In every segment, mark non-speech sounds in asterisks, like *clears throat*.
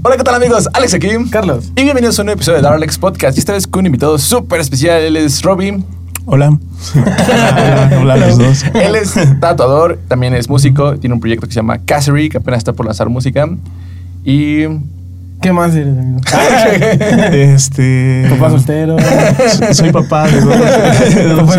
Hola, ¿qué tal amigos? Alex aquí. Carlos. Y bienvenidos a un nuevo episodio de Darlex Podcast. Y esta vez con un invitado súper especial. Él es Robin. Hola. hola, *laughs* hola a los dos. Él es tatuador, también es músico. Tiene un proyecto que se llama Cassery, que apenas está por lanzar música. Y... ¿Qué más eres, amigo? *laughs* Este. Papá soltero. Soy- Soy papá de dos, *laughs* de dos.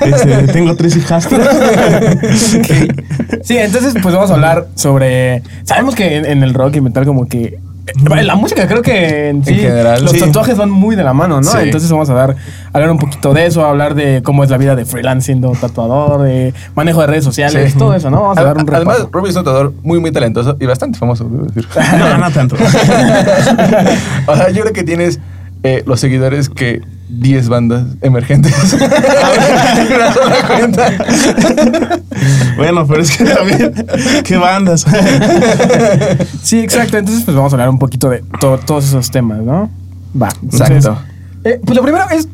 Este, tengo tres hijastros. *laughs* Sí, entonces pues vamos a hablar sobre... Sabemos que en, en el rock y metal como que... eh, La música creo que en sí, general, los sí. tatuajes van muy de la mano, ¿no? Sí. Entonces vamos a dar, hablar un poquito de eso, hablar de cómo es la vida de freelance siendo tatuador, de manejo de redes sociales, Sí. todo eso, ¿no? Vamos a dar un Además, repaso. Robin es un tatuador muy, muy talentoso y bastante famoso, debo decir. *laughs* *laughs* No, no tanto. o sea, yo creo que tienes eh, los seguidores que 10 bandas emergentes. Una sola cuenta. Bueno, pero es que también. ¿Qué bandas? Sí, exacto. Entonces pues vamos a hablar un poquito de to- todos esos temas, ¿no? Va. entonces, Exacto. eh, pues lo primero es,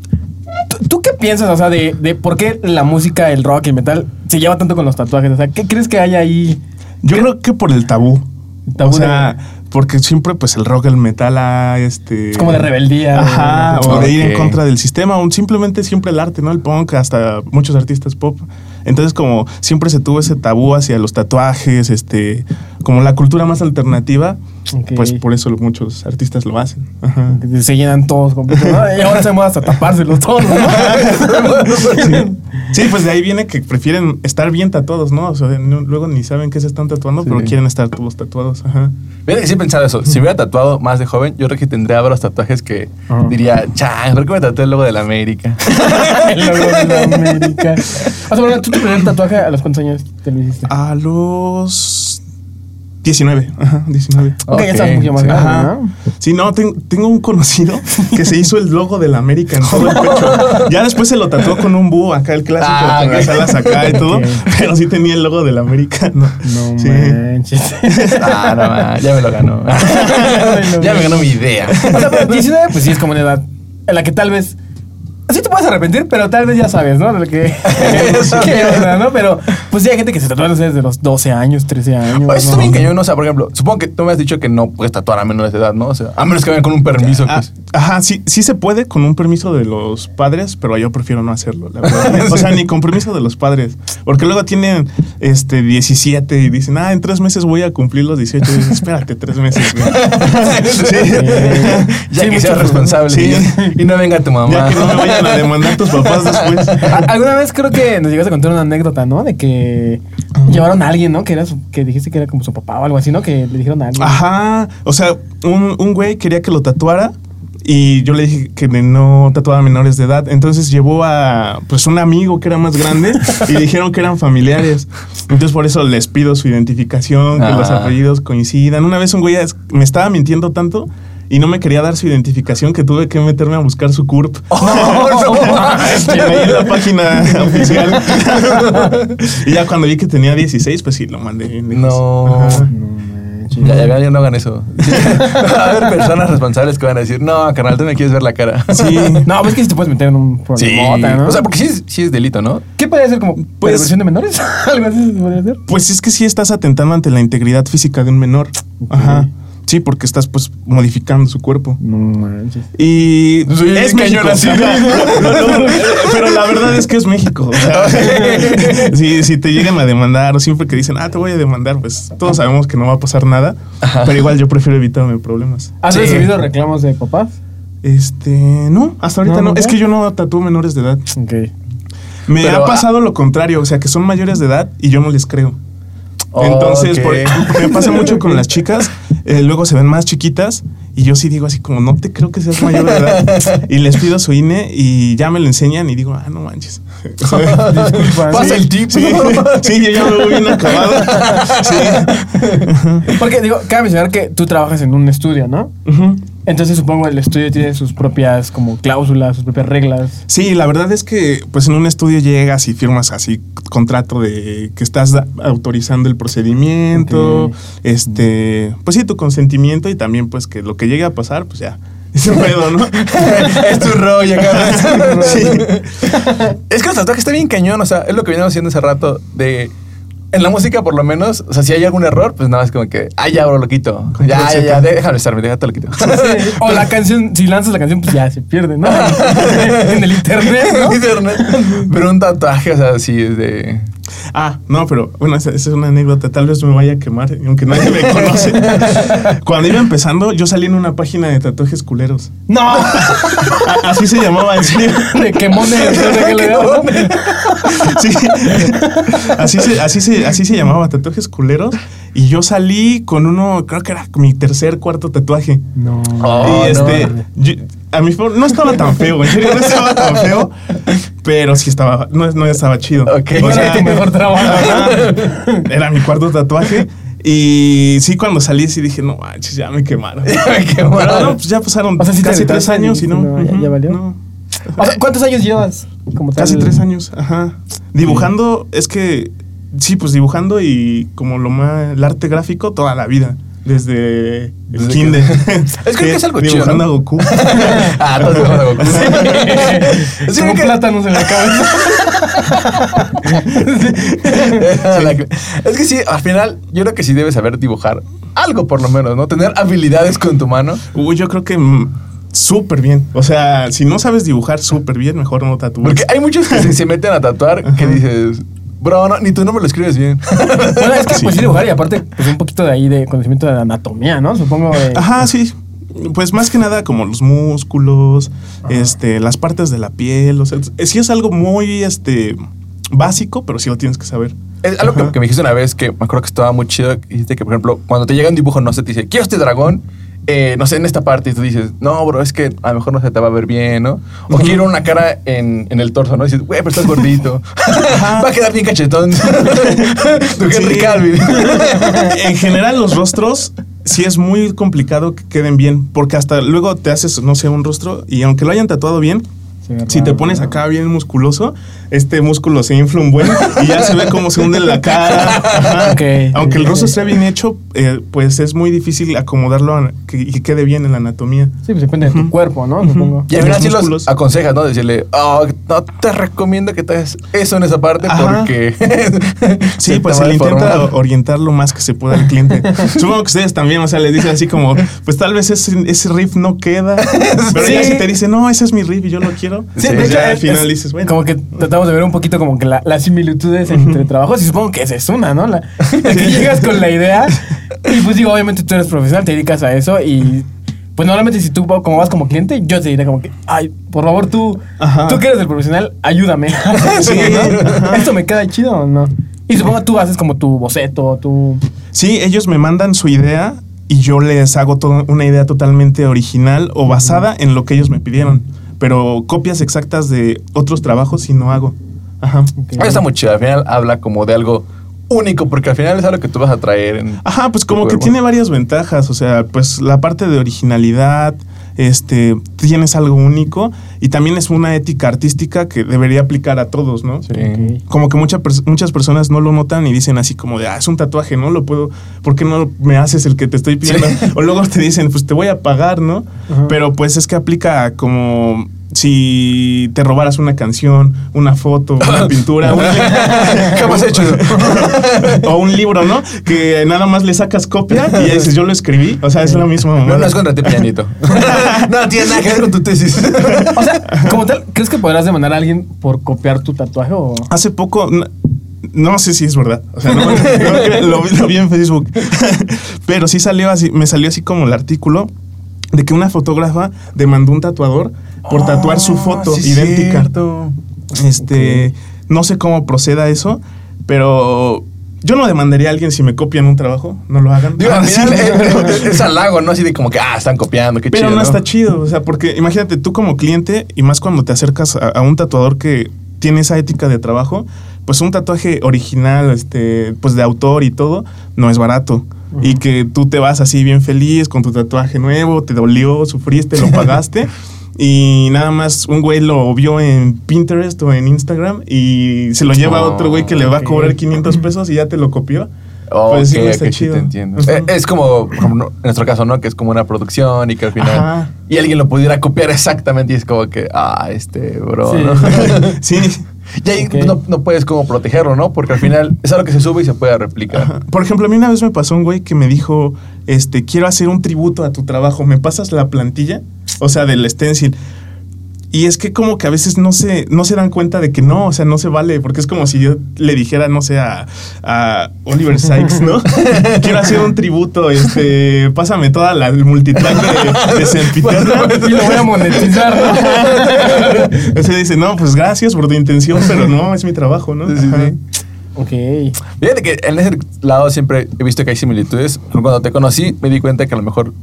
¿tú- ¿tú qué piensas, o sea, de, de por qué la música, el rock y el metal se lleva tanto con los tatuajes? O sea, ¿qué crees que hay ahí? Yo creo que por el tabú. El tabú o sea, de- porque siempre, pues el rock, el metal, ha este. Es como de rebeldía. Ajá, o de ir en contra del sistema, o simplemente siempre el arte, ¿no? El punk, hasta muchos artistas pop. Entonces, como siempre se tuvo ese tabú hacia los tatuajes, este, como la cultura más alternativa, Pues por eso muchos artistas lo hacen. Ajá. que Se llenan todos. Y ahora se moda hasta tapárselos todos, ¿no? Sí. Sí, pues de ahí viene que prefieren estar bien tatuados, ¿no? O sea, no- luego ni saben qué se están tatuando, Sí. pero quieren estar todos tatuados. Ajá. Que sí he pensado eso. Si hubiera tatuado más de joven, yo creo que tendría varios tatuajes que Ajá. diría, chan, ¿por qué me tatué el logo de la América? *laughs* el logo de la América. O sea, bueno, ¿tú tu primer tatuaje a los cuántos años te lo hiciste? A los 19. Ajá, 19. ok, ya estás un poquito más sí. grande, Ajá. ¿no? Sí, no, ten- tengo un conocido *laughs* que se hizo el logo de la América en todo el pecho. Ya después se lo tatuó con un búho acá, el clásico, Ah, con ok. las alas acá y todo. Ok. Pero sí tenía el logo de la América. No, No Sí. manches. *laughs* Ah, no, ya me lo ganó. *laughs* ya me ganó mi idea. O sea, pero 19, pues sí es como una edad en la que tal vez. Sí te puedes arrepentir, pero tal vez ya sabes, ¿no? De lo que. *laughs* *laughs* onda, ¿no? Pero, pues sí hay gente que se tatúa desde los 12 años, 13 años. Eso ¿no? bien cañón, o sea, por ejemplo, supongo que tú me has dicho que no puedes tatuar a menores de edad, ¿no? O sea, a menos que vayan con un permiso. Ah, pues. ajá, sí, sí se puede con un permiso de los padres, pero yo prefiero no hacerlo, la verdad. O sea, ni con permiso de los padres. Porque luego tienen este 17 y dicen, ah, en tres meses voy a cumplir los 18. Y dices, espérate, tres meses. güey". *laughs* Sí. ya Sí, que seas responsable sí. y, y no venga tu mamá. Ya que no me *laughs* vayan a demandar tus papás después. A- Alguna vez creo que nos llegaste a contar una anécdota, ¿no? De que llevaron a alguien, ¿no? Que era su- que dijiste que era como su papá o algo así, ¿no? Que le dijeron a alguien. Ajá. O sea, un, un güey quería que lo tatuara. Y yo le dije que no tatuaba a menores de edad. Entonces llevó a pues un amigo que era más grande y *laughs* dijeron que eran familiares. Entonces por eso les pido su identificación, que Ah. los apellidos coincidan. Una vez un güey me estaba mintiendo tanto y no me quería dar su identificación que tuve que meterme a buscar su CURP. Ahí en la página oficial. *laughs* y ya cuando vi que tenía 16, pues sí, lo mandé. No. Ajá. Ya, ya, ya, ya no hagan eso. *laughs* Va a haber personas responsables que van a decir, no, carnal, tú me quieres ver la cara. Sí. *laughs* No, pues que si te puedes meter en un Sí. ¿no? O sea, porque sí es, sí es delito, ¿no? ¿qué podría ser como Pues- perversión de menores? ¿Algo así se podría hacer? Pues es que sí estás atentando ante la integridad física de un menor. Ajá. Sí, porque estás pues modificando su cuerpo. No manches. Y Sí, es México. así. *laughs* No, no, pero la verdad es que es México. O sea, *laughs* si, si te llegan a demandar o siempre que dicen, ah, te voy a demandar, pues todos sabemos que no va a pasar nada. Pero igual yo prefiero evitarme problemas. ¿Has Sí. recibido reclamos de papás? Este, no, hasta ahorita No. Es que yo no tatúo menores de edad. Ok. Me Pero, ha pasado lo contrario, o sea, que son mayores de edad y yo no les creo. Oh, Entonces, ok. por- me pasa mucho con las *laughs* chicas, eh, luego se ven más chiquitas y yo sí digo así como, no te creo que seas mayor de edad. *laughs* Y les pido su INE y ya me lo enseñan y digo, ah, no manches. *laughs* Pasa el tip. Sí, sí, yo ya me veo bien acabado. Sí. Porque digo, cabe mencionar que tú trabajas en un estudio, ¿no? Ujú. Entonces supongo el estudio tiene sus propias como cláusulas, sus propias reglas. Sí, la verdad es que pues en un estudio llegas y firmas así contrato de que estás autorizando el procedimiento, este, pues sí, tu consentimiento y también pues que lo que llegue a pasar, pues ya, *laughs* ese pedo, ¿no? *laughs* es tu rollo, cabrón. Sí. Es que los tatuajes está bien cañón, o sea, es lo que veníamos haciendo hace rato de en la música, por lo menos, o sea, si hay algún error, pues nada más como que, ah, ya, bro, lo quito. Ya, ya, ya, déjame estarme, déjate lo quito. *laughs* Sí. O la canción, si lanzas la canción, pues ya se pierde, ¿no? *laughs* en el internet, ¿no? Internet. Pero un tatuaje, o sea, sí es de. Ah, no, pero bueno, esa, esa es una anécdota. Tal vez me vaya a quemar, aunque nadie me conoce. *laughs* Cuando iba empezando, yo salí en una página de tatuajes culeros. No, así se llamaba, en serio. de quemones. *laughs* Sí. Así se, así, se, así se llamaba, tatuajes culeros. Y yo salí con uno, creo que era mi tercer, cuarto tatuaje. No. Oh, y este, no. yo- a mi favor, no estaba tan feo, en serio, no estaba tan feo. Pero sí estaba, no, no estaba chido. Ok. No era tu mejor trabajo. Ajá. Era mi cuarto tatuaje. Y sí, cuando salí, sí dije, no manches, ya me quemaron. *laughs* Qué Pero bueno. no, pues ya pasaron O sea, sí casi tres años y no. no, ya- ya valió. no. O sea, ¿cuántos años llevas? Como tal? Casi tres años, ajá. Dibujando, es que, sí, pues dibujando y como lo más, el arte gráfico toda la vida. Desde el Desde kinder. *laughs* Es que- que es algo chido, Dibujando ¿no? a Goku. *laughs* ah, todo dibujando a Goku. *laughs* Sí, Como que- plátanos en la cabeza. Es que sí, al final, yo creo que sí debes saber dibujar algo por lo menos, ¿no? Tener habilidades con tu mano. Uy, yo creo que súper bien. O sea, si no sabes dibujar súper bien, mejor no tatúes. Porque hay muchos que se, se meten a tatuar que dices, bro, no, ni tú no me lo escribes bien. *laughs* Bueno, es que Sí. pues sí dibujar y aparte pues un poquito de ahí de conocimiento de anatomía, ¿no? Supongo de... Ajá, sí. Pues más que nada como los músculos, este, las partes de la piel. O sea, sí es algo muy este básico, pero sí lo tienes que saber. Es algo que, me dijiste una vez que me acuerdo que estaba muy chido. Dijiste que, por ejemplo, cuando te llega un dibujo, no sé, te dice, quiero este dragón, eh, no sé, en esta parte. Y tú dices, no, bro, es que a lo mejor no se te va a ver bien, ¿no? O quiero una cara en, en el torso, ¿no? Y dices, güey, pero estás gordito. *laughs* va a quedar bien cachetón. *laughs* tu Henry Sí. Calvin. *laughs* en general los rostros sí es muy complicado que queden bien, porque hasta luego te haces, no sé, un rostro y aunque lo hayan tatuado bien, si te pones acá bien musculoso, este músculo se infla un buen y ya se ve cómo se hunde en la cara. Ajá. Ok. Aunque el rostro esté bien hecho, eh, pues es muy difícil acomodarlo a- que, y que quede bien en la anatomía. Sí, pues depende de tu cuerpo, ¿no? Supongo. Y al final Los sí los músculos. aconsejas, ¿no? Decirle, oh, no te recomiendo que te hagas eso en esa parte Ajá. porque. *laughs* Sí, se pues te se le intenta orientar lo más que se pueda al cliente. Supongo que ustedes también, o sea, les dicen así como, pues tal vez ese, ese riff no queda. Pero ya Sí. si te dice, no, ese es mi riff y yo lo quiero. Sí, pues ya al final es dices, bueno. Como que tratamos de ver un poquito como que la- las similitudes entre trabajos y supongo que esa es una, ¿no? La, que llegas con la idea y pues digo, obviamente tú eres profesional, te dedicas a eso y pues normalmente si tú como vas como cliente, yo te diré como que, ay, por favor tú, Ajá. tú que eres el profesional, ayúdame. *laughs* Sí, *laughs* ¿no? ¿Esto me queda chido o no? Y supongo tú haces como tu boceto, tu... Sí, ellos me mandan su idea y yo les hago una idea totalmente original o basada en lo que ellos me pidieron. Pero copias exactas de otros trabajos sí no hago. Ajá. Eso está muy chido. Al final habla como de algo único, porque al final es algo que tú vas a traer en. Ajá, pues como que tiene varias ventajas, o sea, pues la parte de originalidad, este, tienes algo único y también es una ética artística que debería aplicar a todos, ¿no? Sí. Como que mucha muchas personas no lo notan y dicen así como de, ah, es un tatuaje, ¿no? Lo puedo, ¿por qué no me haces el que te estoy pidiendo? O luego te dicen, pues te voy a pagar, ¿no? Ajá. Pero pues es que aplica como si te robaras una canción, una foto, una *laughs* pintura, un- *laughs* ¿Qué has hecho? *laughs* o un libro, ¿no? Que nada más le sacas copia y ya dices, yo lo escribí. O sea, es lo mismo. No, no es contra ti, Peñanito. no tiene nada que ver con tu tesis. O sea, como tal, ¿crees que podrás demandar a alguien por copiar tu tatuaje o...? Hace poco, no, sé si es verdad. O sea, no, no lo, vi- lo vi en Facebook. Pero sí salió así, me salió así como el artículo de que una fotógrafa demandó un tatuador por tatuar su foto Ah, sí, idéntica. cierto. Este, no sé cómo proceda eso, pero yo no demandaría a alguien si me copian un trabajo, no lo hagan. Digo, Ah, sí, *laughs* pero- es, halago, ¿no? Así de como que, ah, están copiando, qué Pero chido. no está chido, o sea, porque imagínate tú como cliente y más cuando te acercas a, a un tatuador que tiene esa ética de trabajo, pues un tatuaje original, este, pues de autor y todo, no es barato. Y que tú te vas así bien feliz con tu tatuaje nuevo, te dolió, sufriste, lo *laughs* pagaste. Y nada más un güey lo vio en Pinterest o en Instagram y se lo lleva a otro güey que le va a cobrar ok. 500 pesos y ya te lo copió. Oh, Pues sí, ok, no está ok, sí chido. te entiendo. Eh, Es como, como no- en nuestro caso, ¿no? Que es como una producción y que al final... Ajá. Y alguien lo pudiera copiar exactamente y es como que, ah, este, bro, Sí. ¿no? *laughs* Sí, *laughs* Y ahí no, no puedes como protegerlo, ¿no? Porque al final es algo que se sube y se puede replicar. Ajá. Por ejemplo, a mí una vez me pasó un güey que me dijo, este, quiero hacer un tributo a tu trabajo, ¿me pasas la plantilla? O sea, del stencil. Y es que como que a veces no se, no se dan cuenta de que no, o sea, no se vale, porque es como si yo le dijera, no sé, a, a Oliver Sykes, ¿no? *laughs* quiero hacer un tributo, este, pásame toda la el multitrack de, de Sempiterna. Y lo voy a monetizar, ¿no? *laughs* O sea, dice, no, pues gracias por tu intención, pero no, es mi trabajo, ¿no? Sí. ok. Fíjate que en ese lado siempre he visto que hay similitudes. Cuando te conocí me di cuenta que a lo mejor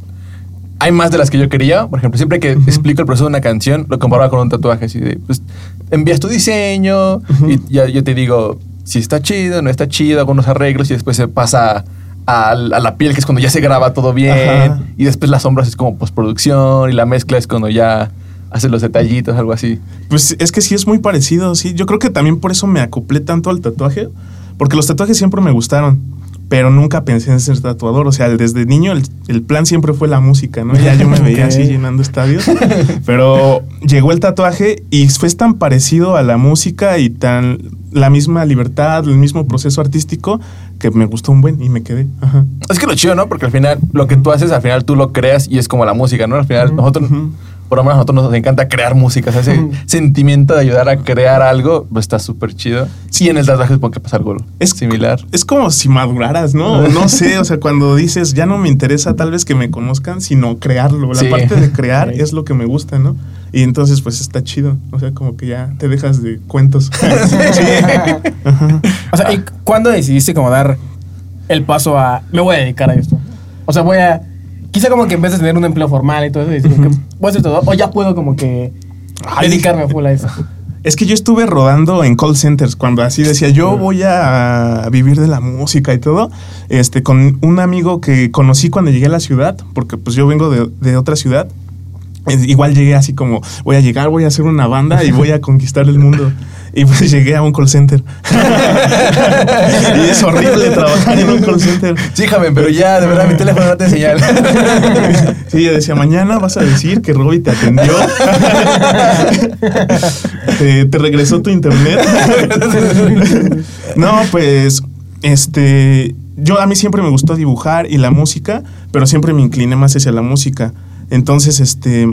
hay más de las que yo quería. Por ejemplo, siempre que explico el proceso de una canción, lo comparaba con un tatuaje así de, pues, envías tu diseño y ya yo te digo si está chido, no está chido, algunos arreglos y después se pasa a, a la piel, que es cuando ya se graba todo bien. Ajá. Y después las sombras es como postproducción y la mezcla es cuando ya haces los detallitos, algo así. Pues es que sí es muy parecido, sí. Yo creo que también por eso me acoplé tanto al tatuaje, porque los tatuajes siempre me gustaron, pero nunca pensé en ser tatuador. O sea, desde niño el, el plan siempre fue la música, ¿no? Ya yo me *laughs* veía así llenando estadios, *laughs* pero llegó el tatuaje y fue tan parecido a la música y tan la misma libertad, el mismo proceso artístico que me gustó un buen y me quedé. Ajá. Es que lo chido, ¿no? Porque al final lo que tú haces, al final tú lo creas y es como la música, ¿no? Al final nosotros. Por lo menos a nosotros nos encanta crear música. O sea, ese sentimiento de ayudar a crear algo, pues está súper chido. Sí, en el tatuaje supongo que pasa algo Es similar. Es como si maduraras, ¿no? No sé, o sea, cuando dices, ya no me interesa tal vez que me conozcan, sino crearlo. La Sí. parte de crear es lo que me gusta, ¿no? Y entonces, pues está chido. O sea, como que ya te dejas de cuentos. *laughs* *laughs* Ajá. O sea, ¿y cuándo decidiste como dar el paso a me voy a dedicar a esto? O sea, voy a quizá como que en vez de tener un empleo formal y todo eso, decir que voy a hacer todo o ya puedo como que Ay. dedicarme a full a eso. Es que yo estuve rodando en call centers cuando así decía, yo voy a vivir de la música y todo, este, con un amigo que conocí cuando llegué a la ciudad, porque pues yo vengo de, de otra ciudad. Igual llegué así como, voy a llegar, voy a hacer una banda y voy a conquistar el mundo. *laughs* Y pues *laughs* llegué a un call center. *laughs* *laughs* y es horrible trabajar en un call center. Sí, pero ya, de verdad, mi teléfono no te señal. Sí, yo decía, mañana vas a decir que Robbie te atendió. te, te regresó tu internet. no, pues, este, yo a mí siempre me gustó dibujar y la música, pero siempre me incliné más hacia la música. Entonces, este,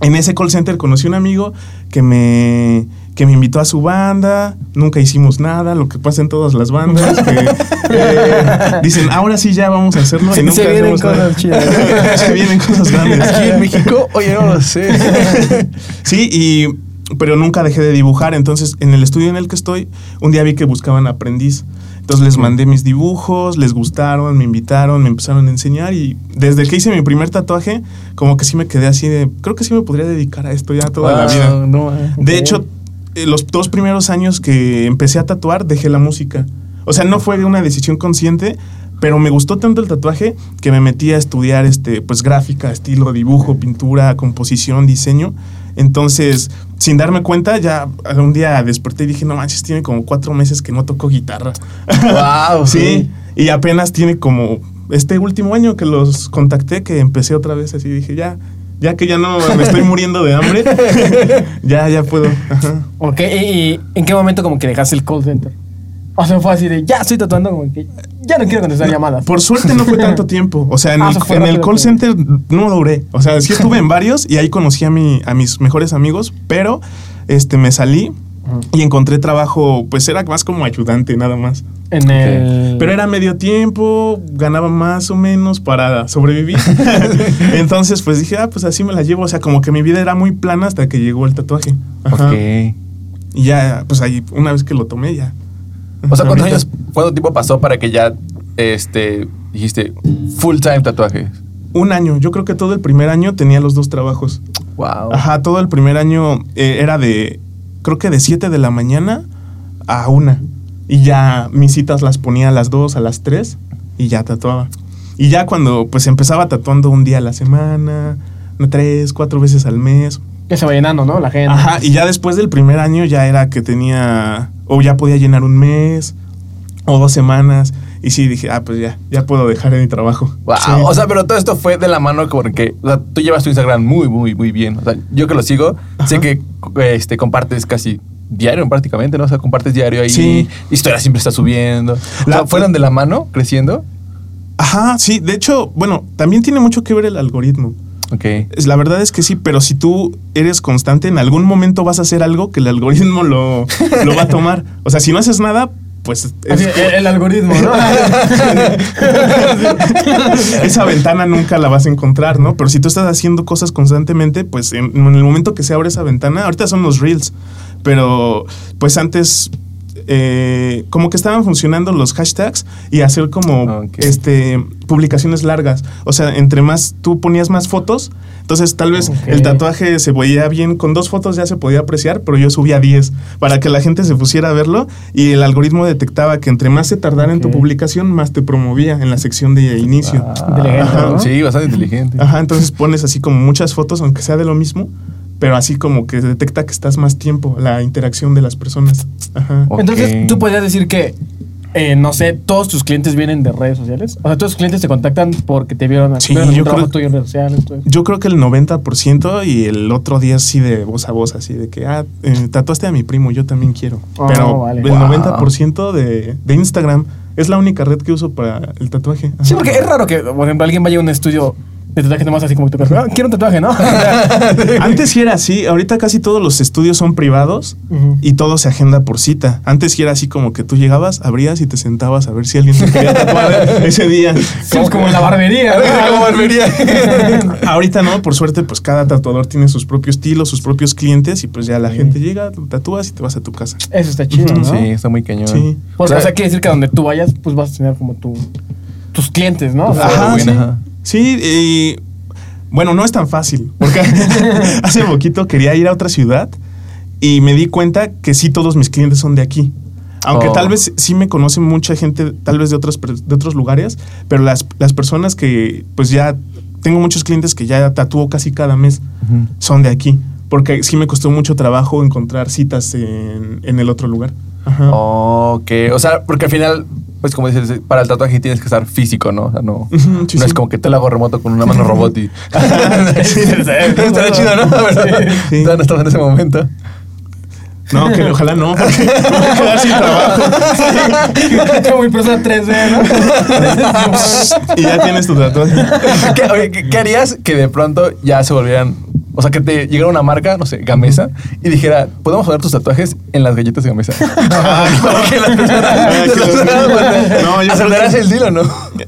en ese call center conocí un amigo que me, que me invitó a su banda. Nunca hicimos nada, lo que pasa en todas las bandas. que, eh, dicen, ahora sí ya vamos a hacerlo. y nunca se vienen hacemos nada. cosas chidas. *laughs* Se vienen cosas grandes. *laughs* Aquí en México, oye, no lo sé. *laughs* Sí, y pero nunca dejé de dibujar. Entonces, en el estudio en el que estoy, un día vi que buscaban aprendiz. Entonces les mandé mis dibujos, les gustaron, me invitaron, me empezaron a enseñar y desde que hice mi primer tatuaje, como que sí me quedé así de, creo que sí me podría dedicar a esto ya toda la vida. no, eh. De hecho, los dos primeros años que empecé a tatuar, dejé la música. O sea, no fue una decisión consciente, pero me gustó tanto el tatuaje que me metí a estudiar este, pues, gráfica, estilo, dibujo, pintura, composición, diseño. Entonces, sin darme cuenta, ya un día desperté y dije, no manches, tiene como cuatro meses que no toco guitarra. Wow, *laughs* sí. Y apenas tiene como este último año que los contacté, que empecé otra vez así, dije, ya, ya que ya no me estoy muriendo de hambre, *laughs* ya, ya puedo. Ajá. Ok, ¿y, en qué momento como que dejaste el call center? O sea, fue así de, ya estoy tatuando, como que ya no quiero contestar llamadas. Por suerte no fue *laughs* tanto tiempo. O sea, en, Ah, el, en el call center no duré. O sea, sí estuve en *laughs* varios y ahí conocí a, mi, a mis mejores amigos, pero este, me salí y encontré trabajo, pues era más como ayudante nada más. En el... Pero era medio tiempo, ganaba más o menos para sobrevivir. *laughs* Entonces, pues dije, ah, pues así me la llevo. O sea, como que mi vida era muy plana hasta que llegó el tatuaje. Ajá. Ok. Y ya, pues ahí, una vez que lo tomé, ya. O sea, ¿cuántos años, cuánto tiempo pasó para que ya, este, dijiste full time tatuajes? Un año. Yo creo que todo el primer año tenía los dos trabajos. Wow. Ajá, todo el primer año eh, era de, creo que de 7 de la mañana a una. Y ya mis citas las ponía a las 2, a las 3 y ya tatuaba. Y ya cuando pues empezaba tatuando un día a la semana, tres, cuatro veces al mes. Que se va llenando, ¿no? La gente. Ajá, y ya después del primer año ya era que tenía, o ya podía llenar un mes o dos semanas. Y sí, dije, ah, pues ya, ya puedo dejar mi trabajo. Wow. Sí. O sea, pero todo esto fue de la mano porque o sea, tú llevas tu Instagram muy, muy, muy bien. O sea, yo que lo sigo, sé que este, compartes casi diario prácticamente, ¿no? O sea, compartes diario ahí. Sí. Historias siempre está subiendo. O La- sea, ¿Fueron de la mano creciendo? Ajá, sí. De hecho, bueno, también tiene mucho que ver el algoritmo. Ok. Es- La verdad es que sí, pero si tú eres constante, en algún momento vas a hacer algo que el algoritmo lo, lo va a tomar. O sea, si no haces nada, pues es- Así, el, el algoritmo, ¿no? *laughs* esa ventana nunca la vas a encontrar, ¿no? Pero si tú estás haciendo cosas constantemente, pues en, en el momento que se abre esa ventana, ahorita son los reels, pero pues antes eh, como que estaban funcionando los hashtags y hacer como este publicaciones largas. O sea, entre más tú ponías más fotos, entonces tal vez el tatuaje se veía bien con dos fotos ya se podía apreciar, pero yo subía 10 para que la gente se pusiera a verlo y el algoritmo detectaba que entre más se tardara en tu publicación, más te promovía en la sección de inicio. Inteligente, Ajá. ¿no? Sí, bastante inteligente. Ajá, entonces pones así como muchas fotos, aunque sea de lo mismo, pero así como que detecta que estás más tiempo, la interacción de las personas. Ajá. Entonces, tú podrías decir que, eh, no sé, todos tus clientes vienen de redes sociales. O sea, todos tus clientes te contactan porque te vieron, Sí, yo creo- tuyo en redes sociales. todo eso. Yo creo que el 90% y el otro día sí de voz a voz, así de que, ah, eh, tatuaste a mi primo, yo también quiero. Oh, pero vale. el Wow. 90% de, de Instagram es la única red que uso para el tatuaje. Sí, porque es raro que, por ejemplo, alguien vaya a un estudio de tatuaje nomás así como que te ah, quiero un tatuaje, ¿no? *laughs* *laughs* Antes sí era así, ahorita casi todos los estudios son privados y todo se agenda por cita. Antes sí era así como que tú llegabas, abrías y te sentabas a ver si alguien te quería tatuar *laughs* ese día. Sí, es como en la barbería. ¿no? ¿Cómo volvería? Ahorita no, por suerte, pues cada tatuador tiene sus propios estilos, sus propios clientes y pues ya la gente llega, tatúas y te vas a tu casa. Eso está chido, ¿no? Sí, está muy cañón. Sí. Pues, O sea, o sea, quiere decir que donde tú vayas, pues vas a tener como tu, tus clientes, ¿no? O sea, Ajá, Ajá, sí. ajá. Sí, y bueno, no es tan fácil, porque *laughs* hace poquito quería ir a otra ciudad y me di cuenta que sí todos mis clientes son de aquí. Aunque Oh. tal vez sí me conocen mucha gente, tal vez de otros, de otros lugares, pero las, las personas que, pues ya, tengo muchos clientes que ya tatúo casi cada mes, son de aquí. Porque sí me costó mucho trabajo encontrar citas en, en el otro lugar. Ajá. Ok, o sea, porque al final, pues como dices, para el tatuaje tienes que estar físico, ¿no? O sea, no, sí, no sí. es como que te lo hago remoto con una mano robot y... *laughs* *laughs* Sí. Estaría chido, ¿no? *laughs* No estás en ese momento. No, que ojalá no, porque me voy a quedar sin trabajo. como impresora 3D, ¿no? y ya tienes tu tatuaje. ¿Qué, oye, ¿qué- qué harías que de pronto ya se volvieran... O sea, que te llegara una marca, no sé, Gamesa, y dijera, podemos poner tus tatuajes en las galletas de Gamesa. *laughs* Ah, No, yo que- el deal, ¿o no?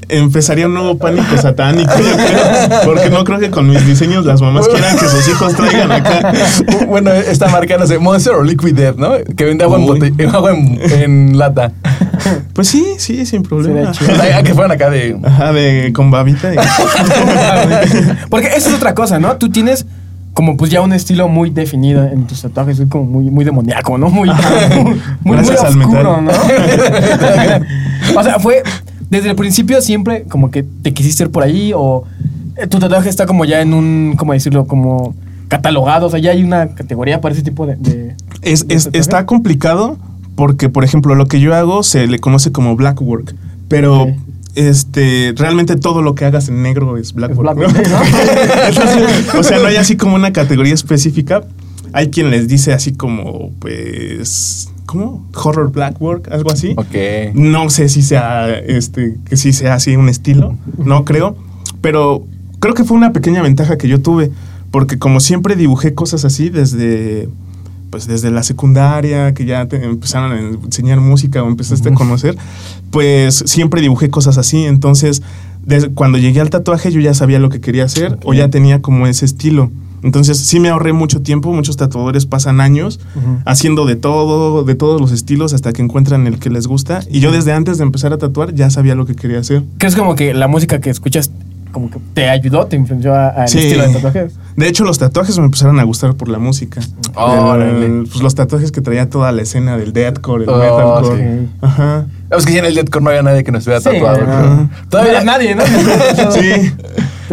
Empezaría un nuevo pánico satánico, yo creo. Porque no creo que con mis diseños las mamás quieran que sus hijos traigan acá. *laughs* Bueno, esta marca, no sé, Monster o Liquid Death, ¿no? Que vende agua, en, agua en, en lata. Pues sí, sí, sin problema. O sea, que fueran acá de... Ajá, de con babita. y- *laughs* Porque esa es otra cosa, ¿no? Tú tienes como pues ya un estilo muy definido en tus tatuajes, es como muy, muy demoníaco, ¿no? Muy, muy, *laughs* muy, Gracias al oscuro. ¿no? *laughs* o sea, fue desde el principio siempre como que te quisiste ir por ahí o eh, tu tatuaje está como ya en un, ¿cómo decirlo? Como catalogado, o sea, ya hay una categoría para ese tipo de... de- Es, de es- está complicado porque, por ejemplo, lo que yo hago se le conoce como black work, pero. Este realmente todo lo que hagas en negro es black Es work. black ¿no? *laughs* o sea, no hay así como una categoría específica. Hay quien les dice así como, pues, ¿cómo? Horror black work, algo así. Ok. No sé si sea este que sí sea así un estilo, no creo, pero creo que fue una pequeña ventaja que yo tuve porque como siempre dibujé cosas así desde pues desde la secundaria, que ya te empezaron a enseñar música o empezaste a conocer, pues siempre dibujé cosas así, entonces desde cuando llegué al tatuaje yo ya sabía lo que quería hacer o ya tenía como ese estilo. Entonces sí me ahorré mucho tiempo, muchos tatuadores pasan años haciendo de todo, de todos los estilos hasta que encuentran el que les gusta. Y yo desde antes de empezar a tatuar ya sabía lo que quería hacer. ¿Crees como que la música que escuchas como que te ayudó, te influenció a- al Sí. estilo de tatuajes? De hecho, los tatuajes me empezaron a gustar por la música. El- pues los tatuajes que traía toda la escena del deathcore, el Oh, metalcore. sí. Ajá. Es que ya en el Deadcore no había nadie que nos hubiera Sí, tatuado. no. Todavía *laughs* nadie, ¿no? Sí.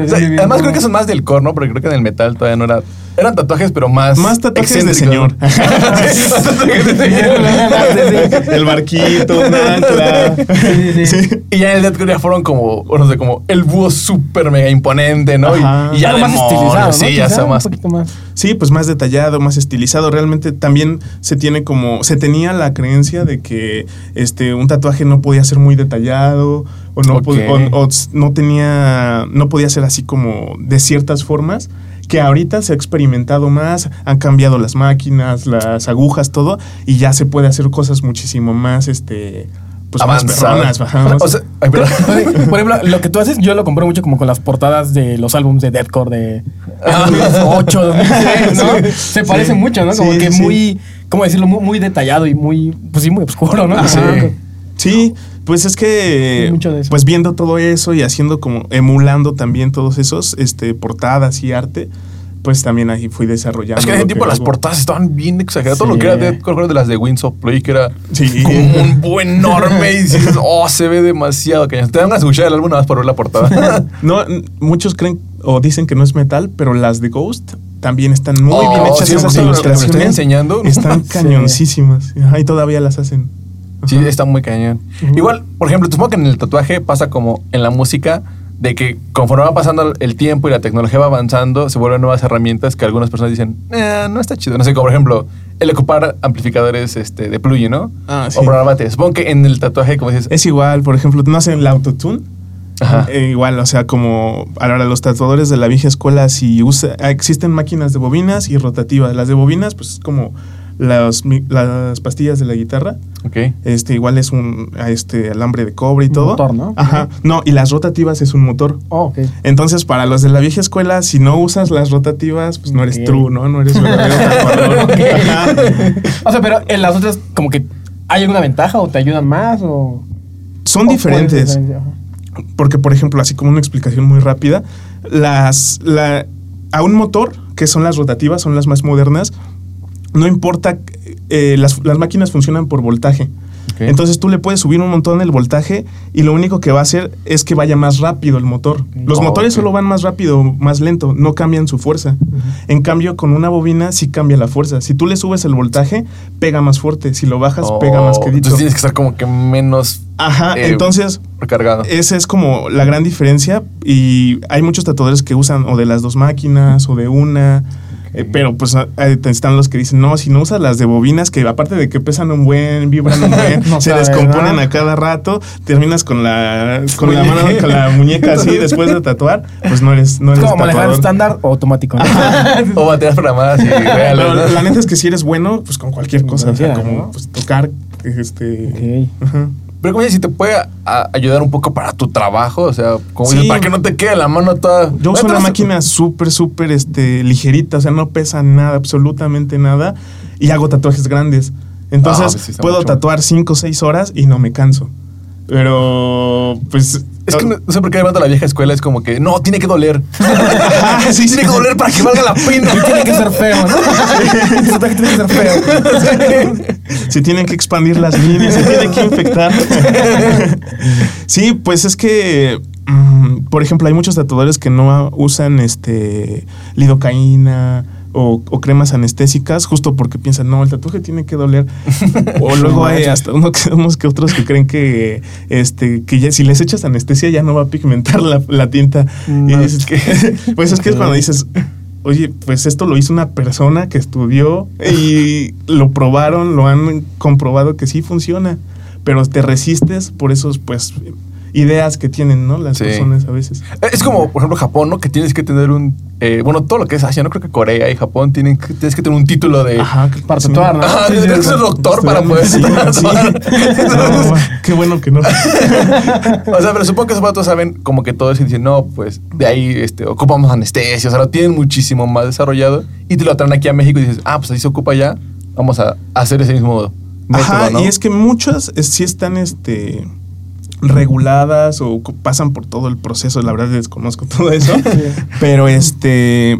O sea, además creo que son más del core, ¿no? Porque creo que en el metal todavía no era Eran tatuajes, pero más. Más tatuajes de excéntricos. señor. *laughs* Sí, *laughs* más tatuajes de señor. el barquito, un ancla. Sí, sí, sí. Sí. Y ya en el Deathcore ya fueron como, o no sé, como el búho súper mega imponente, ¿no? Y- Ajá. Y, ya más estilizado, ¿no? Sí, ya Quizá está un más. poquito más. Sí, pues más detallado, más estilizado. Realmente también se tiene como, se tenía la creencia de que este un tatuaje no podía ser muy detallado o no, po- Ok. o- no tenía, no podía ser así como de ciertas formas. Que ahorita se ha experimentado más, han cambiado las máquinas, las agujas, todo, y ya se puede hacer cosas muchísimo más, este, pues más Avanzadas. O sea. *laughs* Por ejemplo, lo que tú haces, yo lo compro mucho como con las portadas de los álbumes de Deathcore de Ah. 2008, 2006, *laughs* ¿no? Sí. Se parece Sí. mucho, ¿no? Como Sí, que sí. muy, ¿cómo decirlo? Muy, muy detallado y muy, pues sí, muy oscuro, ¿no? Ajá. Ajá. Sí, pues es que eso. pues viendo todo eso y haciendo como emulando también todos esos este portadas y arte, pues también ahí fui desarrollando. Es que en lo ese tiempo las portadas estaban bien exageradas. Todo Sí. lo que era de las de Winds of Play, que era Sí. como un buen enorme y dices, oh, se ve demasiado cañón. Te dan de escuchar el álbum nada más por ver la portada. *laughs* No, muchos creen o dicen que no es metal, pero las de Ghost también están muy Oh, bien hechas sí, esas justo lo que me estoy ilustraciones. enseñando. Están *laughs* cañoncísimas. Y todavía las hacen. Sí, Ajá. está muy cañón. Igual, por ejemplo, supongo que en el tatuaje pasa como en la música, de que conforme va pasando el tiempo y la tecnología va avanzando, se vuelven nuevas herramientas que algunas personas dicen, eh, no está chido. No sé, como por ejemplo, el ocupar amplificadores este, de plugin, ¿no? Ah, sí. O programar baterías. Supongo que en el tatuaje, como dices, Es igual, por ejemplo, no hacen el autotune. Ajá. Eh, igual, o sea, como ahora los tatuadores de la vieja escuela, si usa, existen máquinas de bobinas y rotativas. Las de bobinas, pues es como las, las pastillas de la guitarra. ok. Este, igual es un este, alambre de cobre y Un todo. motor, ¿no? Ajá. No, y las rotativas es un motor. Oh, ok. Entonces, para los de la vieja escuela, si no usas las rotativas, pues no eres true, ¿no? No eres *laughs* verdadero tatuador. Ok. Ajá. O sea, pero en las otras, como que hay alguna ventaja o te ayudan más o. Son o diferentes. Porque, por ejemplo, así como una explicación muy rápida, las, la, a un motor, que son las rotativas, son las más modernas, no importa, eh, las, las máquinas funcionan por voltaje. Entonces tú le puedes subir un montón el voltaje y lo único que va a hacer es que vaya más rápido el motor. Los Oh, motores solo van más rápido, más lento, no cambian su fuerza. En cambio, con una bobina sí cambia la fuerza. Si tú le subes el voltaje, pega más fuerte. Si lo bajas, pega más Oh, quedito. Entonces tienes que estar como que menos Ajá, eh, entonces recargado. esa es como la gran diferencia y hay muchos tatuadores que usan o de las dos máquinas o de una, eh, pero pues están los que dicen, no, si no usas las de bobinas, que aparte de que pesan un buen, vibran un buen, *laughs* No se descomponen ¿no? a cada rato, terminas con la, con la Muñeca. mano, con la muñeca así *laughs* después de tatuar, pues no eres, no Es eres como manejar tatuador. estándar o automático. *laughs* ¿no? o baterías programadas y reales. Pero ¿no? la neta es que si eres bueno, pues con cualquier cosa, o sea, como ¿no? pues, tocar, este... Ok. ajá. Pero como si te puede a- ayudar un poco para tu trabajo, o sea, como Sí. dices, para que no te quede la mano toda. Yo uso una máquina súper, súper este, ligerita, o sea, no pesa nada, absolutamente nada, y hago tatuajes grandes. Entonces, Ah, puedo mucho. tatuar 5 o 6 horas y no me canso. Pero, pues... Es que no, no sé por qué levanta la vieja escuela, es como que no, tiene que doler. *laughs* sí, tiene que doler para que valga la pena. Tiene que ser feo, ¿no? Tiene que ser feo. se tienen que expandir las líneas, se tiene que infectar. sí, pues es que, mm, por ejemplo, hay muchos tatuadores que no usan este lidocaína o, o cremas anestésicas justo porque piensan, no, el tatuaje tiene que doler. *laughs* o luego hay hasta uno que, unos que otros que creen que, este, que ya, si les echas anestesia ya no va a pigmentar la, la tinta. y dices que, *laughs* pues es que es cuando dices, Oye, pues esto lo hizo una persona que estudió y lo probaron, lo han comprobado que sí funciona, pero te resistes por esos, pues, ideas que tienen, ¿no? Las Sí. personas a veces. Es como, por ejemplo, Japón, ¿no? Que tienes que tener un. eh, bueno, todo lo que es Asia, no creo que Corea y Japón tienen que, tienes que tener un título de. Ajá, Para tatuar, ¿no? Ajá, tienes que ser doctor para poder Sí, sí. *laughs* No, qué bueno que no. *laughs* O sea, pero supongo que esos vatos saben como que todo eso y dicen, no, pues de ahí este, ocupamos anestesia, o sea, lo tienen muchísimo más desarrollado y te lo traen aquí a México y dices, ah, pues ahí se ocupa ya, vamos a hacer ese mismo método, Ajá, ¿no? y es que muchas eh, sí están este reguladas o pasan por todo el proceso, la verdad desconozco *laughs* todo eso, pero este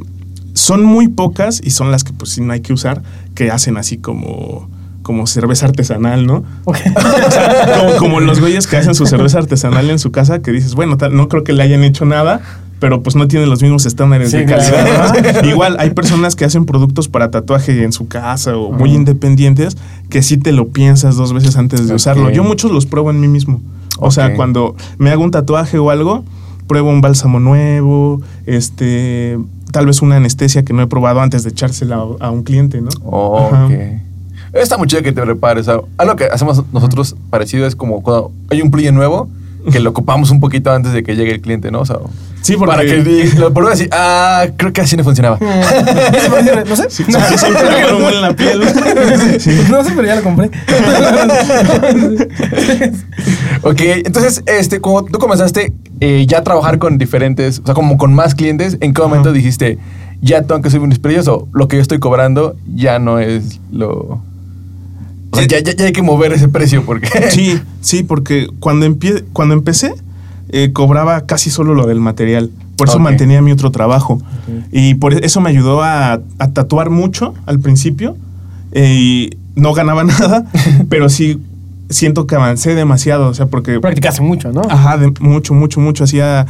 son muy pocas y son las que pues sí no hay que usar, que hacen así como como cerveza artesanal, ¿no? Ok. *laughs* O sea, como, como los güeyes que hacen su cerveza artesanal en su casa, que dices, bueno, tal- no creo que le hayan hecho nada, pero pues no tiene los mismos estándares Sí, de claro. calidad. ¿no? *laughs* Igual hay personas que hacen productos para tatuaje en su casa o muy independientes que sí te lo piensas dos veces antes de usarlo. Yo muchos los pruebo en mí mismo. O sea, Ok. cuando me hago un tatuaje o algo, pruebo un bálsamo nuevo, este, tal vez una anestesia que no he probado antes de echársela a, un cliente, ¿no? Ok. Ajá. Está muy chido que te prepares. a- Algo que hacemos nosotros parecido es como cuando hay un plugin nuevo que lo ocupamos un poquito antes de que llegue el cliente, ¿no? O sea, Sí, porque- para que lo pruebe así, ah, creo que así no funcionaba. *laughs* no sé. Sí, sí, sí, *laughs* en la piel. *laughs* Sí. No sé, pero ya lo compré. ok, entonces, este, como tú comenzaste eh, ya a trabajar con diferentes, o sea, como con más clientes, ¿en qué momento dijiste, ya tengo que subir mis precios o lo que yo estoy cobrando ya no es lo... Ya, ya- ya hay que mover ese precio porque... *laughs* Sí, sí, porque cuando, empie- cuando empecé, eh, cobraba casi solo lo del material. Por eso mantenía mi otro trabajo. Y por eso me ayudó a, a tatuar mucho al principio. eh, y no ganaba *laughs* nada, pero sí siento que avancé demasiado. O sea, porque. Practicaste mucho, ¿no? Ajá, de- mucho, mucho, mucho. Hacía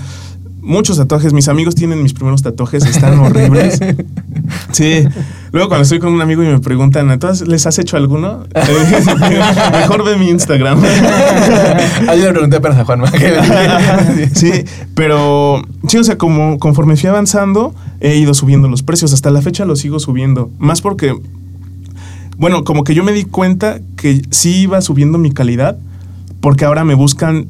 muchos tatuajes. Mis amigos tienen mis primeros tatuajes, están horribles. *laughs* Sí. Luego cuando estoy con un amigo y me preguntan, ¿entonces les has hecho alguno? Mejor ve mi Instagram. *laughs* Ayer le pregunté apenas a Juanma. que- *laughs* sí, pero sí, o sea, como conforme fui avanzando, he ido subiendo los precios. Hasta la fecha los sigo subiendo. Más porque, bueno, como que yo me di cuenta que sí iba subiendo mi calidad, porque ahora me buscan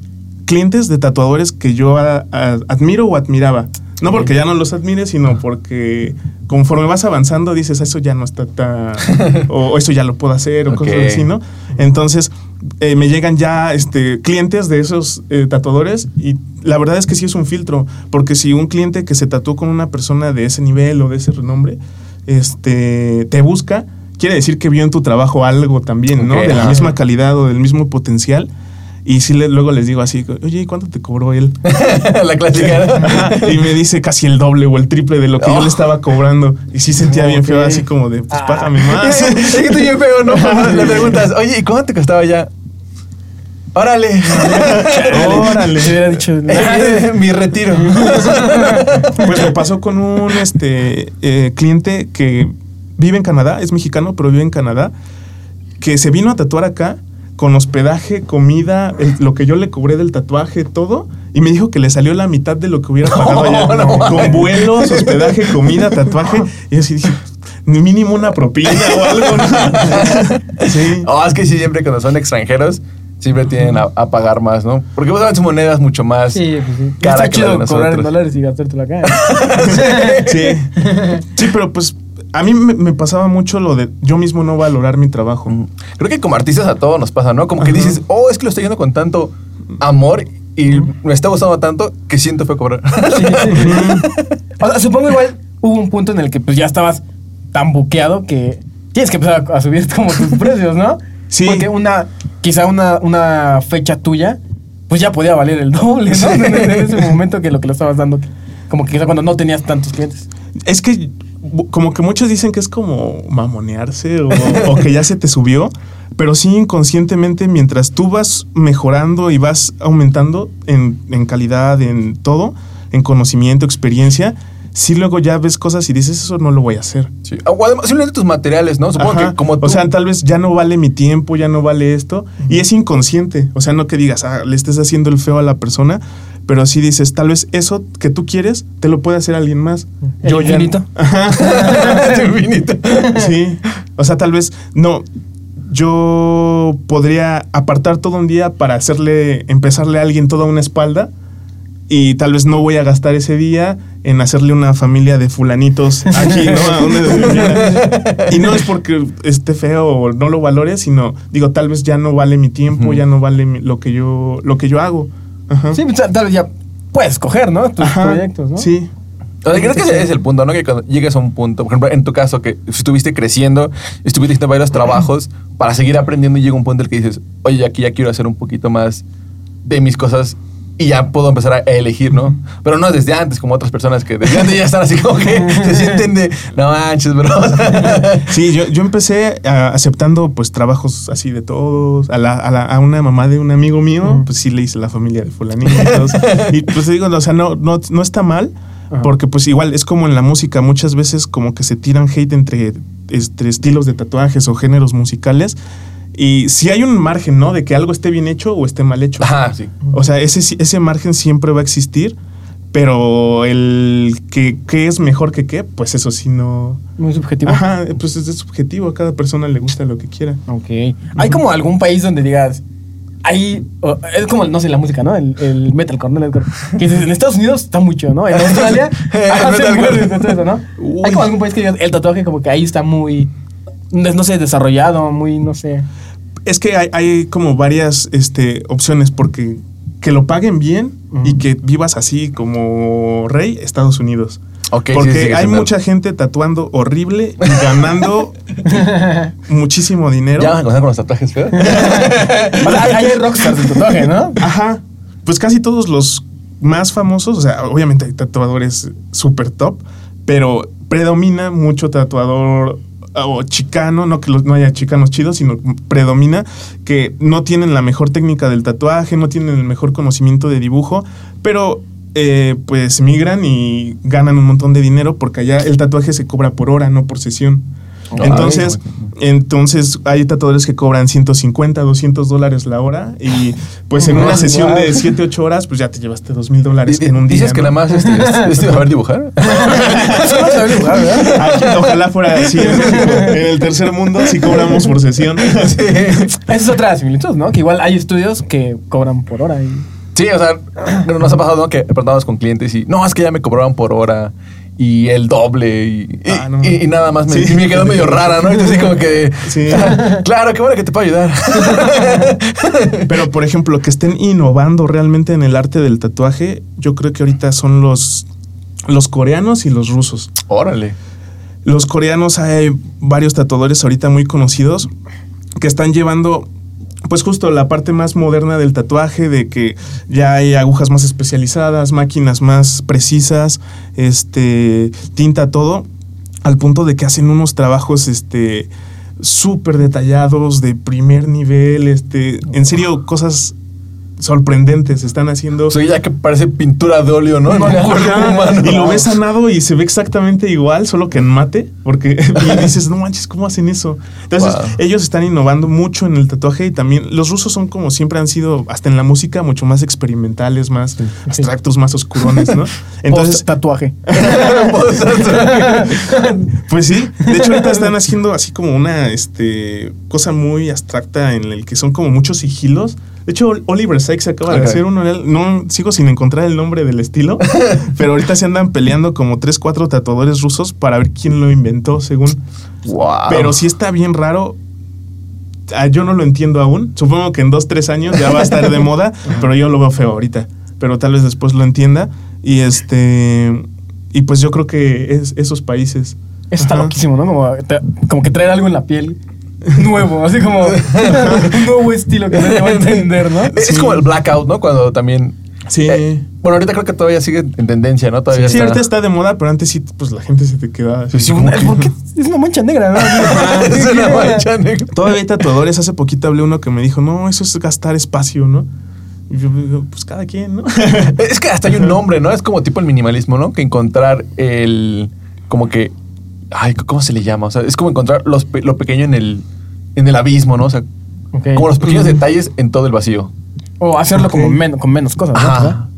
clientes de tatuadores que yo a- a- admiro o admiraba. No porque ya no los admire, sino porque conforme vas avanzando dices, eso ya no está tan... *laughs* o eso ya lo puedo hacer, o cosas así, ¿no? Entonces, eh, me llegan ya este, clientes de esos eh, tatuadores y la verdad es que sí es un filtro, porque si un cliente que se tatuó con una persona de ese nivel o de ese renombre, este, te busca, quiere decir que vio en tu trabajo algo también, ¿no? De la misma calidad o del mismo potencial. Y sí, le- luego les digo así, oye, ¿y cuánto te cobró él? *laughs* la clásica. Y me dice casi el doble o el triple de lo que yo Oh. le estaba cobrando. Y sí sentía bien feo, así como de, pues Ah. págame más. es que tú bien feo, ¿no? Le preguntas, oye, ¿y cuánto te costaba ya? Órale. *laughs* Órale. Te hubiera dicho. *laughs* Mi retiro. Pues me pasó con un este eh, cliente que vive en Canadá, es mexicano, pero vive en Canadá, que se vino a tatuar acá con hospedaje, comida, el- lo que yo le cobré del tatuaje, todo, y me dijo que le salió la mitad de lo que hubiera *laughs* pagado allá. No, no con vuelos, hospedaje, comida, tatuaje. Y yo así dije, mínimo una propina o algo. ¿no? *laughs* sí. Oh, es que sí, siempre cuando son extranjeros, siempre tienen a, a pagar más, ¿no? Porque usan su moneda es mucho más Sí, pues sí. cara Está que chido cobrar en dólares y gastártelo acá. *laughs* Sí. Sí, pero pues a mí me, me pasaba mucho lo de yo mismo no valorar mi trabajo. Mm. Creo que como artistas a todos nos pasa, ¿no? Como que Ajá. dices, oh, es que lo estoy yendo con tanto amor y me está gustando tanto que siento fue cobrar. Sí, *laughs* sí. O sea, supongo igual hubo un punto en el que pues ya estabas tan buqueado que tienes que empezar a, a subir como tus *laughs* precios, ¿no? Sí. Porque una, quizá una, una fecha tuya, pues ya podía valer el doble, ¿no? Sí. En, *laughs* en ese momento que lo que lo estabas dando. Como que quizá cuando no tenías tantos clientes. Es que como que muchos dicen que es como mamonearse o, o que ya se te subió, pero sí inconscientemente mientras tú vas mejorando y vas aumentando en, en calidad, en todo, en conocimiento, experiencia, sí luego ya ves cosas y dices, eso no lo voy a hacer. Sí. O además, simplemente tus materiales, ¿no? Supongo Ajá. que como tú. O sea, tal vez ya no vale mi tiempo, ya no vale esto. Y es inconsciente. O sea, no que digas, ah, le estés haciendo el feo a la persona, pero sí dices, tal vez eso que tú quieres te lo puede hacer alguien más. El ya- infinito. *laughs* Es *laughs* infinito. Sí. O sea, tal vez no. Yo podría apartar todo un día para hacerle, empezarle a alguien toda una espalda. Y tal vez no voy a gastar ese día en hacerle una familia de fulanitos aquí, ¿no? A donde viviera. Y no es porque esté feo o no lo valore, sino digo, tal vez ya no vale mi tiempo, Ujú. ya no vale mi- lo que yo, lo que yo hago. Ajá. Sí, pues, tal vez ya puedes escoger, ¿no? Tus Ajá. proyectos, ¿no? Sí. O sea, creo que ese es el punto, ¿no? Que cuando llegues a un punto, por ejemplo, en tu caso, que estuviste creciendo, estuviste haciendo varios trabajos para seguir aprendiendo y llega un punto en el que dices, oye, aquí ya quiero hacer un poquito más de mis cosas y ya puedo empezar a elegir, ¿no? Pero no desde antes, como otras personas que desde antes ya están así como que *laughs* se sienten de, no manches, bro. *laughs* Sí, yo, yo empecé ah, aceptando pues trabajos así de todos. A, la, a, la- a una mamá de un amigo mío, pues sí le hice la familia de fulanitos. *laughs* y pues digo, o sea, no, no, no está mal, porque pues igual es como en la música, muchas veces como que se tiran hate entre, entre estilos de tatuajes o géneros musicales. Y si hay un margen, ¿no? De que algo esté bien hecho o esté mal hecho. Ajá, sí. O sea, ese, ese margen siempre va a existir, pero el que, que es mejor que qué, pues eso sí no... Muy subjetivo. Ajá, pues es subjetivo, a cada persona le gusta lo que quiera. Ok. ¿Hay como algún país donde digas, ahí, es como, no sé, la música, ¿no? El, el metalcore, ¿no? El metalcore. Que en Estados Unidos está mucho, ¿no? En *laughs* Australia *laughs* El hacen metalcore. *laughs* mucho de todo eso, ¿no? Uy. Hay como algún país que digas, el tatuaje como que ahí está muy, no sé, desarrollado, muy, no sé. Es que hay, hay como varias este, opciones, porque que lo paguen bien y que vivas así como rey, Estados Unidos. Ok, sí, Porque sí, sí, hay sí, mucha gente tatuando horrible y ganando *laughs* muchísimo dinero. ¿Ya van a comenzar con los tatuajes feos? *laughs* O sea, ahí hay rockstars de tatuaje, ¿no? Ajá. Pues casi todos los más famosos, o sea, obviamente hay tatuadores super top, pero predomina mucho tatuador o chicano, no que no haya chicanos chidos, sino predomina que no tienen la mejor técnica del tatuaje, no tienen el mejor conocimiento de dibujo, pero eh, pues migran y ganan un montón de dinero porque allá el tatuaje se cobra por hora, no por sesión. Entonces, entonces hay tatuadores que cobran 150, 200 dólares la hora y pues en una sesión de 7, 8 horas pues ya te llevaste 2 mil dólares en un día. Dices que nada más este, es, es de saber dibujar. *laughs* Ojalá fuera así en México. En el tercer mundo sí cobramos por sesión. Esa es otra similitud, ¿no? Que igual hay estudios que cobran por hora y... Sí, o sea, *clears throat* nos ha pasado ¿no? que preguntamos con clientes y no, es que ya me cobraban por hora y el doble y, y- Ah, no. y- y nada más me, Sí. me quedó medio rara, ¿no? Y así como que, *laughs* Sí. *laughs* claro, qué bueno que te puedo ayudar. *laughs* Pero por ejemplo, que estén innovando realmente en el arte del tatuaje, yo creo que ahorita son los, los coreanos y los rusos. Órale. Los coreanos hay varios tatuadores ahorita muy conocidos que están llevando pues justo la parte más moderna del tatuaje, de que ya hay agujas más especializadas, máquinas más precisas, este, tinta, todo, al punto de que hacen unos trabajos, este, súper detallados, de primer nivel, este, en serio, cosas sorprendentes están haciendo. O sea, ya que parece pintura de óleo, ¿no? Y lo ves sanado y se ve exactamente igual, solo que en mate, porque *laughs* y dices, no manches, ¿cómo hacen eso? Entonces, Wow. ellos están innovando mucho en el tatuaje y también los rusos son como siempre han sido, hasta en la música, mucho más experimentales, más abstractos, más oscurones, ¿no? *laughs* Entonces, tatuaje. *laughs* pues sí, de hecho ahorita están haciendo así como una este, cosa muy abstracta en el que son como muchos sigilos. De hecho, Oliver Sykes acaba de hacer uno, no sigo sin encontrar el nombre del estilo, *laughs* pero ahorita se andan peleando como tres, cuatro tatuadores rusos para ver quién lo inventó, según. Wow. Pero sí está bien raro. Ah, Yo no lo entiendo aún. Supongo que en dos, tres años ya va a estar de moda, *laughs* pero yo lo veo feo ahorita. Pero tal vez después lo entienda. Y este. Y pues yo creo que es esos países. Eso está Ajá. loquísimo, ¿no? Como, te- como que traer algo en la piel nuevo, así como un nuevo estilo que nadie va a entender, ¿no? Es Sí. como el blackout, ¿no? Cuando también. Sí. Eh, bueno, ahorita creo que todavía sigue en tendencia, ¿no? Todavía sí, está. ahorita está de moda, pero antes sí, pues la gente se te queda. Es una mancha negra, ¿no? *laughs* es una mancha negra. Todavía hay tatuadores. Hace poquito hablé uno que me dijo, no, eso es gastar espacio, ¿no? Y yo digo, pues cada quien, ¿no? *laughs* Es que hasta hay un nombre, ¿no? Es como tipo el minimalismo, ¿no? Que encontrar el. Como que. Ay, ¿cómo se le llama? O sea, es como encontrar los lo pequeño en el. En el abismo, ¿no? O sea, como los pequeños detalles en todo el vacío. O hacerlo Ok. como men- con menos cosas, ¿no? Ajá.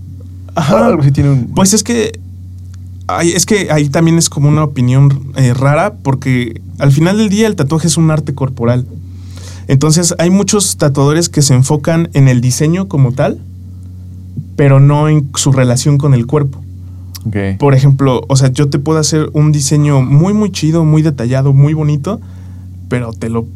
Ajá. Algo así tiene un. Pues es que. ay, es que ahí también es como una opinión eh, rara, porque al final del día el tatuaje es un arte corporal. Entonces hay muchos tatuadores que se enfocan en el diseño como tal, pero no en su relación con el cuerpo. Por ejemplo, o sea, yo te puedo hacer un diseño muy, muy chido, muy detallado, muy bonito, pero te lo,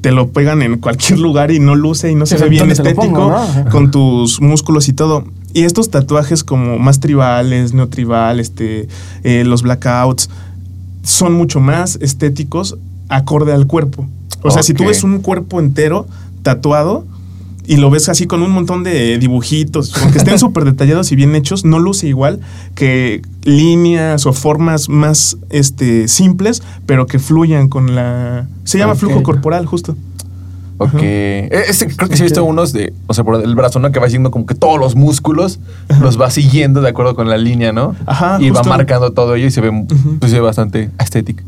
te lo pegan en cualquier lugar y no luce y no se ve bien ¿dónde te lo estético pongo, no? Ajá. con tus músculos y todo. Y estos tatuajes como más tribales, neotribal, este, eh, los blackouts, son mucho más estéticos acorde al cuerpo. O sea, si tú ves un cuerpo entero tatuado, y lo ves así con un montón de dibujitos, aunque estén *laughs* súper detallados y bien hechos, no luce igual que líneas o formas más este, simples, pero que fluyan con la... Se llama flujo corporal, justo. Ok. Este, creo que sí he visto unos de, o sea, por el brazo, ¿no? Que va haciendo como que todos los músculos los va siguiendo de acuerdo con la línea, ¿no? Ajá, Y va marcando todo ello y se ve, pues, se ve bastante estético.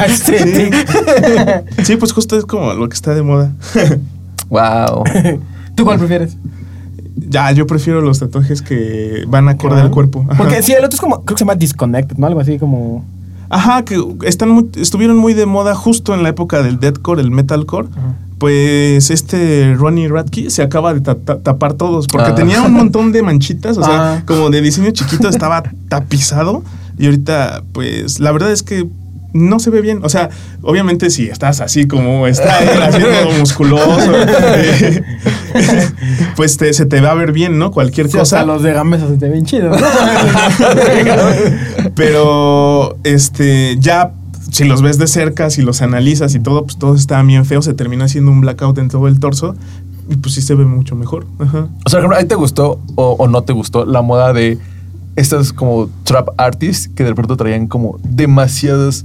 Aesthetic. *laughs* *laughs* Sí, pues justo es como lo que está de moda. Wow. *laughs* ¿Tú cuál prefieres? ya, yo prefiero los tatuajes que van acorde al cuerpo. Ajá. Porque sí, el otro es como, creo que se llama Disconnected, ¿no? Algo así como... Ajá, que están muy- estuvieron muy de moda justo en la época del deathcore, el metalcore. Pues este Ronnie Radke se acaba de ta- ta- tapar todos porque Ah. tenía un montón de manchitas, o sea, Ah. como de diseño chiquito estaba tapizado y ahorita pues la verdad es que no se ve bien, o sea, obviamente si estás así como está él, así todo *laughs* musculoso, eh, *laughs* pues te- se te va a ver bien, ¿no? Cualquier Sí, cosa. hasta los de Gamesa se te ven chidos, ¿no? *laughs* Pero este ya si los ves de cerca, si los analizas y todo, pues todo está bien feo, se termina haciendo un blackout en todo el torso y pues sí se ve mucho mejor. Ajá. O sea, por ejemplo, ¿a ti te gustó o, o no te gustó la moda de estos como trap artists que de pronto traían como demasiados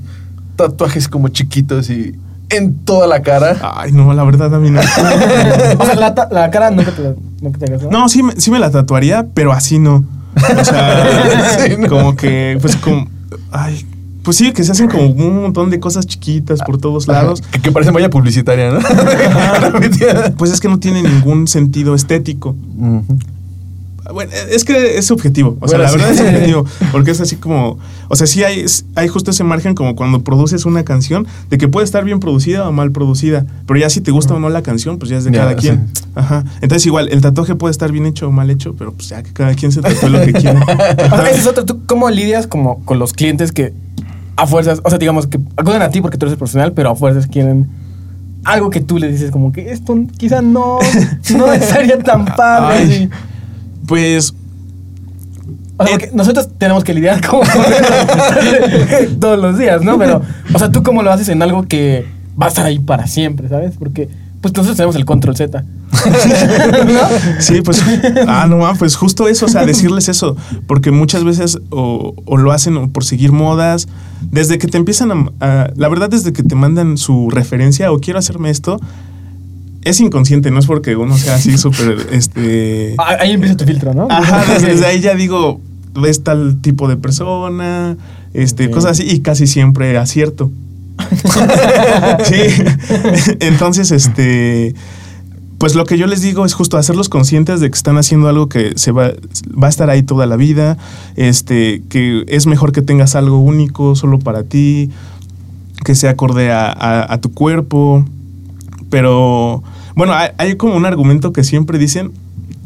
tatuajes como chiquitos y en toda la cara? Ay, no, la verdad a mí no. *laughs* o sea, la, la cara nunca te la nunca te hagas, ¿no? No, sí, me- sí me la tatuaría, pero así no. O sea, *laughs* Sí, ¿no? como que, pues como, ay, pues sí, que se hacen como un montón de cosas chiquitas por todos lados. Que, que parece malla publicitaria, ¿no? *laughs* Pues es que no tiene ningún sentido estético. Ujú. Bueno, es que es subjetivo. O sea, Bueno, la sí. verdad es *laughs* subjetivo. Porque es así como. O sea, sí hay, hay justo ese margen como cuando produces una canción de que puede estar bien producida o mal producida. Pero ya si te gusta o no la canción, pues ya es de Ya, cada quien. Ajá. Entonces, igual, el tatuaje puede estar bien hecho o mal hecho, pero pues ya que cada quien se tatúe lo que quiera. *laughs* Es otro. ¿Tú cómo lidias como con los clientes que a fuerzas, o sea, digamos que acuden a ti porque tú eres profesional, pero a fuerzas quieren algo que tú les dices como que esto quizá no, no estaría tan *laughs* padre. Ay. Pues. O sea, porque nosotros tenemos que lidiar como con *laughs* todos los días, ¿no? Pero, o sea, ¿tú cómo lo haces en algo que va a estar ahí para siempre, ¿sabes? Porque, pues nosotros tenemos el control Z. *laughs* Sí, pues. Ah, no, ah, pues justo eso, o sea, decirles eso. Porque muchas veces o, o lo hacen por seguir modas. Desde que te empiezan a, a- La verdad, desde que te mandan su referencia o quiero hacerme esto. Es inconsciente, no es porque uno sea así *laughs* súper. Este. Ah, Ahí empieza tu filtro, ¿no? Ajá, *laughs* desde, desde ahí ya digo, ves tal tipo de persona, este, cosas así, y casi siempre acierto. *laughs* sí. Entonces, este. Pues lo que yo les digo es justo hacerlos conscientes de que están haciendo algo que se va, va a estar ahí toda la vida, este, que es mejor que tengas algo único solo para ti, que sea acorde a, a- a tu cuerpo. Pero, bueno, hay, como un argumento que siempre dicen,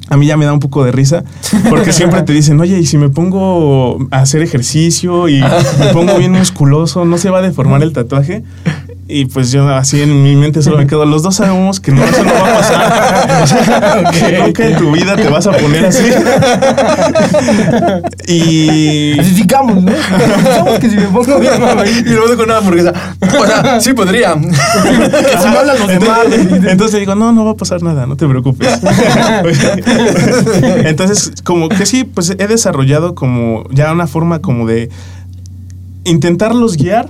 a mí ya me da un poco de risa, porque siempre te dicen, oye, y si me pongo a hacer ejercicio y me pongo bien musculoso, ¿no se va a deformar el tatuaje? Y pues yo así en mi mente solo me quedo, los dos sabemos que no, eso no va a pasar. O sea, que nunca en tu vida te vas a poner así. y... Así digamos, ¿no? Digamos que si me pongo bien Y luego con una hamburguesa. O sea, sí podría. Que si me hablan los demás. Entonces, entonces digo, no, no va a pasar nada, no te preocupes. *laughs* entonces, como que sí, pues he desarrollado como ya una forma como de intentarlos guiar,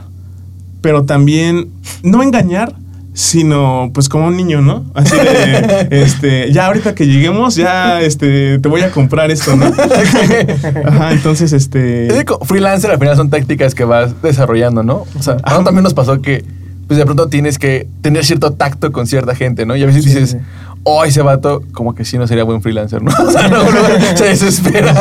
pero también no engañar, sino pues como un niño, ¿no? Así de, *laughs* este, ya ahorita que lleguemos, ya, este, te voy a comprar esto, ¿no? *laughs* Ajá, entonces, este... Freelancer al final son tácticas que vas desarrollando, ¿no? O sea, a también nos pasó que pues de pronto tienes que tener cierto tacto con cierta gente, ¿no? Y a veces Sí, dices, sí. oh, ese vato como que sí no sería buen freelancer, ¿no? *laughs* O sea, luego, luego se desespera.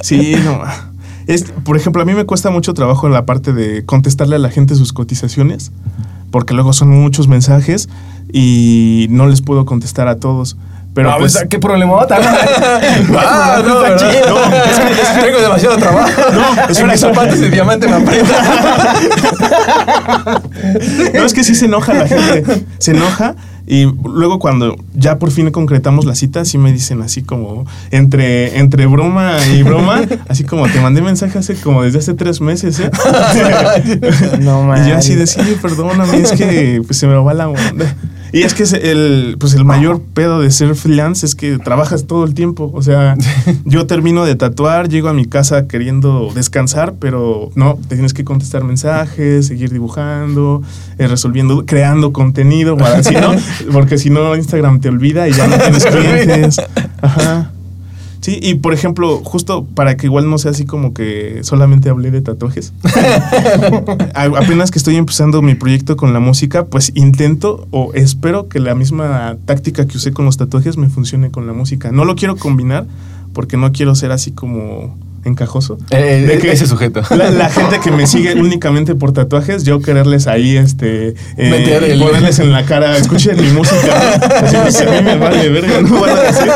Sí, no. Es, por ejemplo, a mí me cuesta mucho trabajo la parte de contestarle a la gente sus cotizaciones, porque luego son muchos mensajes y no les puedo contestar a todos. Pero *laughs* Ah, pues, ¿Qué problemota? Ah, no, chido. No, es que, es que tengo demasiado trabajo. *laughs* No, es mis zapatos de diamante me aprietan. *laughs* no es que sí se enoja la gente, se enoja y luego cuando ya por fin concretamos la cita, sí me dicen así como entre, entre broma y broma, *laughs* así como te mandé mensaje hace como desde hace tres meses, ¿eh? *laughs* No *laughs* Y yo así de sí, perdóname, es que pues, se me va la onda. Y es que es el, pues el mayor pedo de ser freelance es que trabajas todo el tiempo. O sea, *laughs* yo termino de tatuar, llego a mi casa queriendo descansar, pero no, te tienes que contestar mensajes, seguir dibujando, eh, resolviendo, creando contenido, para, si no, *laughs* porque si no Instagram te olvida y ya no tienes *laughs* clientes. Ajá. Sí, y por ejemplo, justo para que igual no sea así como que solamente hablé de tatuajes. *laughs* apenas que estoy empezando mi proyecto con la música, pues intento o espero que la misma táctica que usé con los tatuajes me funcione con la música. No lo quiero combinar porque no quiero ser así como encajoso. Eh, De que ese sujeto. La, la gente que me sigue *laughs* únicamente por tatuajes, yo quererles ahí, este, eh, el- ponerles en la cara, escuchen mi música. *laughs* Así pues, a mí me vale verga, no van a decir.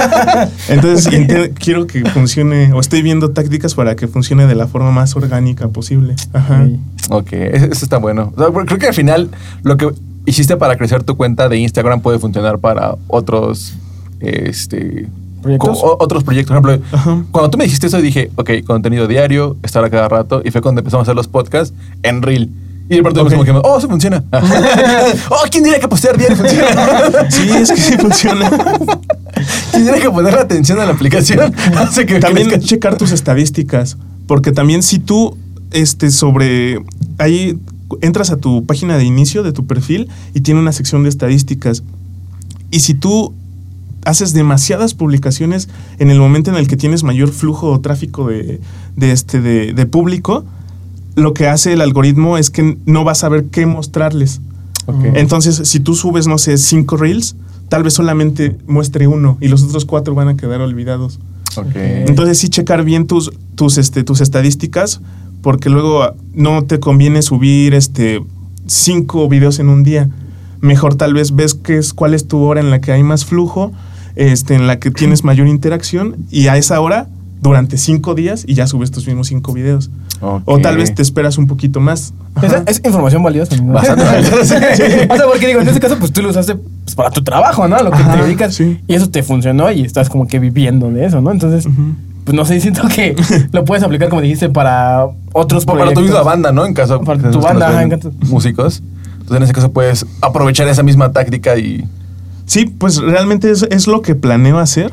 Entonces quiero que funcione, o estoy viendo tácticas para que funcione de la forma más orgánica posible. Ajá. Ok, eso está bueno. Creo que al final lo que hiciste para crecer tu cuenta de Instagram puede funcionar para otros este ¿Proyectos? o- otros proyectos. Por ejemplo, Ajá. cuando tú me dijiste eso dije, ok, contenido diario, estar a cada rato. Y fue cuando empezamos a hacer los podcasts en Reel. Y de pronto Ok. como que, oh, eso funciona. *laughs* oh, ¿quién diría que postear diario funciona? *laughs* Sí, es que sí funciona. ¿Quién diría que poner atención a la aplicación hace que También crezca? checar tus estadísticas, porque también si tú este sobre ahí entras a tu página de inicio de tu perfil y tiene una sección de estadísticas. Y si tú haces demasiadas publicaciones en el momento en el que tienes mayor flujo o tráfico de, de este de, de público, lo que hace el algoritmo es que no vas a saber qué mostrarles. Entonces, si tú subes, no sé, cinco reels, tal vez solamente muestre uno y los otros cuatro van a quedar olvidados. Entonces sí checar bien tus, tus, este, tus estadísticas, porque luego no te conviene subir este, cinco videos en un día. Mejor tal vez ves qué es, cuál es tu hora en la que hay más flujo, este, en la que tienes mayor interacción, y a esa hora, durante cinco días, y ya subes tus mismos cinco videos. O tal vez te esperas un poquito más. Esa es información valiosa. ¿no? Bastante *laughs* valiosa. O sea, porque digo, en este caso, pues tú lo usaste pues, para tu trabajo, ¿no? A lo que Ajá, te dedicas. sí. Y eso te funcionó y estás como que viviendo de eso, ¿no? Entonces, pues no sé, *laughs* siento que *laughs* lo puedes aplicar, como dijiste, para otros Para tu proyectos. misma banda, ¿no? En caso Para tu banda, músicos. Entonces en ese caso puedes aprovechar esa misma táctica y Sí, pues realmente es, es lo que planeo hacer.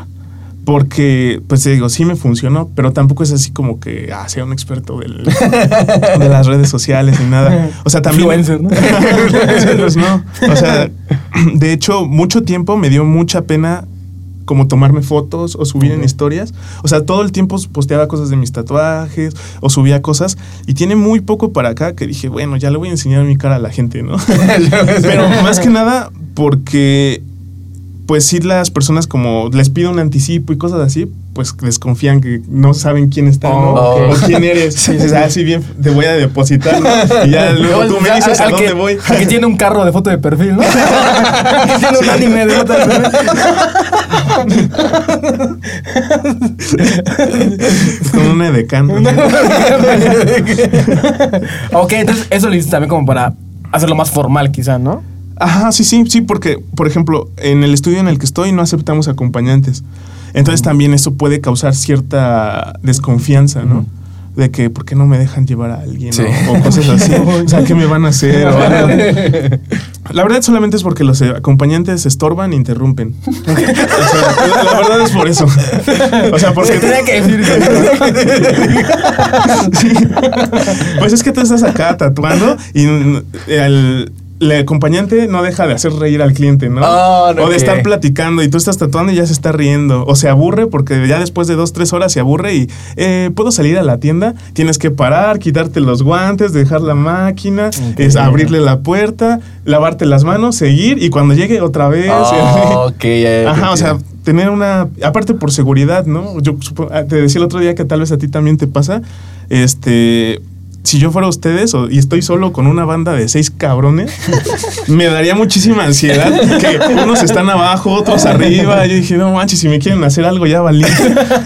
Porque, pues te digo, sí me funcionó, pero tampoco es así como que ah, sea un experto del- *laughs* de las redes sociales ni nada. O sea, también. Influencer, ¿no? *laughs* Pues no. O sea, *clears throat* de hecho, mucho tiempo me dio mucha pena como tomarme fotos o subir en historias. O sea, todo el tiempo posteaba cosas de mis tatuajes o subía cosas. Y tiene muy poco para acá que dije, bueno, ya le voy a enseñar mi cara a la gente, ¿no? *laughs* Pero más que nada porque, pues sí, las personas como les pido un anticipo y cosas así, pues desconfían que no saben quién está, ¿no? Oh, O quién eres. *laughs* Sí, sí. ah, sí, bien, te voy a depositar, ¿no? Y ya *laughs* luego tú me dices a al dónde que, voy. al que tiene un carro de foto de perfil, ¿no? Al *laughs* que tiene un anime de foto de Con un edecán. ¿no? perfil. ok, entonces eso lo hiciste también como para hacerlo más formal, quizá, ¿no? Ajá, sí, sí, sí, porque, por ejemplo, en el estudio en el que estoy no aceptamos acompañantes. Entonces también eso puede causar cierta desconfianza, ¿no? De que, ¿por qué no me dejan llevar a alguien? Sí. O, o cosas así. *laughs* o sea, ¿qué me van a hacer? *laughs* La verdad solamente es porque los eh, acompañantes estorban e interrumpen. *laughs* O sea, la, la verdad es por eso. O sea, porque... Se que. Sí. Pues es que tú estás acá tatuando y el, el acompañante no deja de hacer reír al cliente, ¿no? Ah, no, o de estar platicando y tú estás tatuando y ya se está riendo. O se aburre porque ya después de dos, tres horas se aburre y eh, puedo salir a la tienda. Tienes que parar, quitarte los guantes, dejar la máquina, es abrirle la puerta, lavarte las manos, seguir y cuando llegue otra vez. Ah, *laughs* ok, ya, ya te Ajá, o sea, tener una. Aparte por seguridad, ¿no? Yo ah, te decía el otro día que tal vez a ti también te pasa. Este. Si yo fuera ustedes o- y estoy solo con una banda de seis cabrones, me daría muchísima ansiedad que unos están abajo, otros arriba. Yo dije, no manches, si me quieren hacer algo ya valí.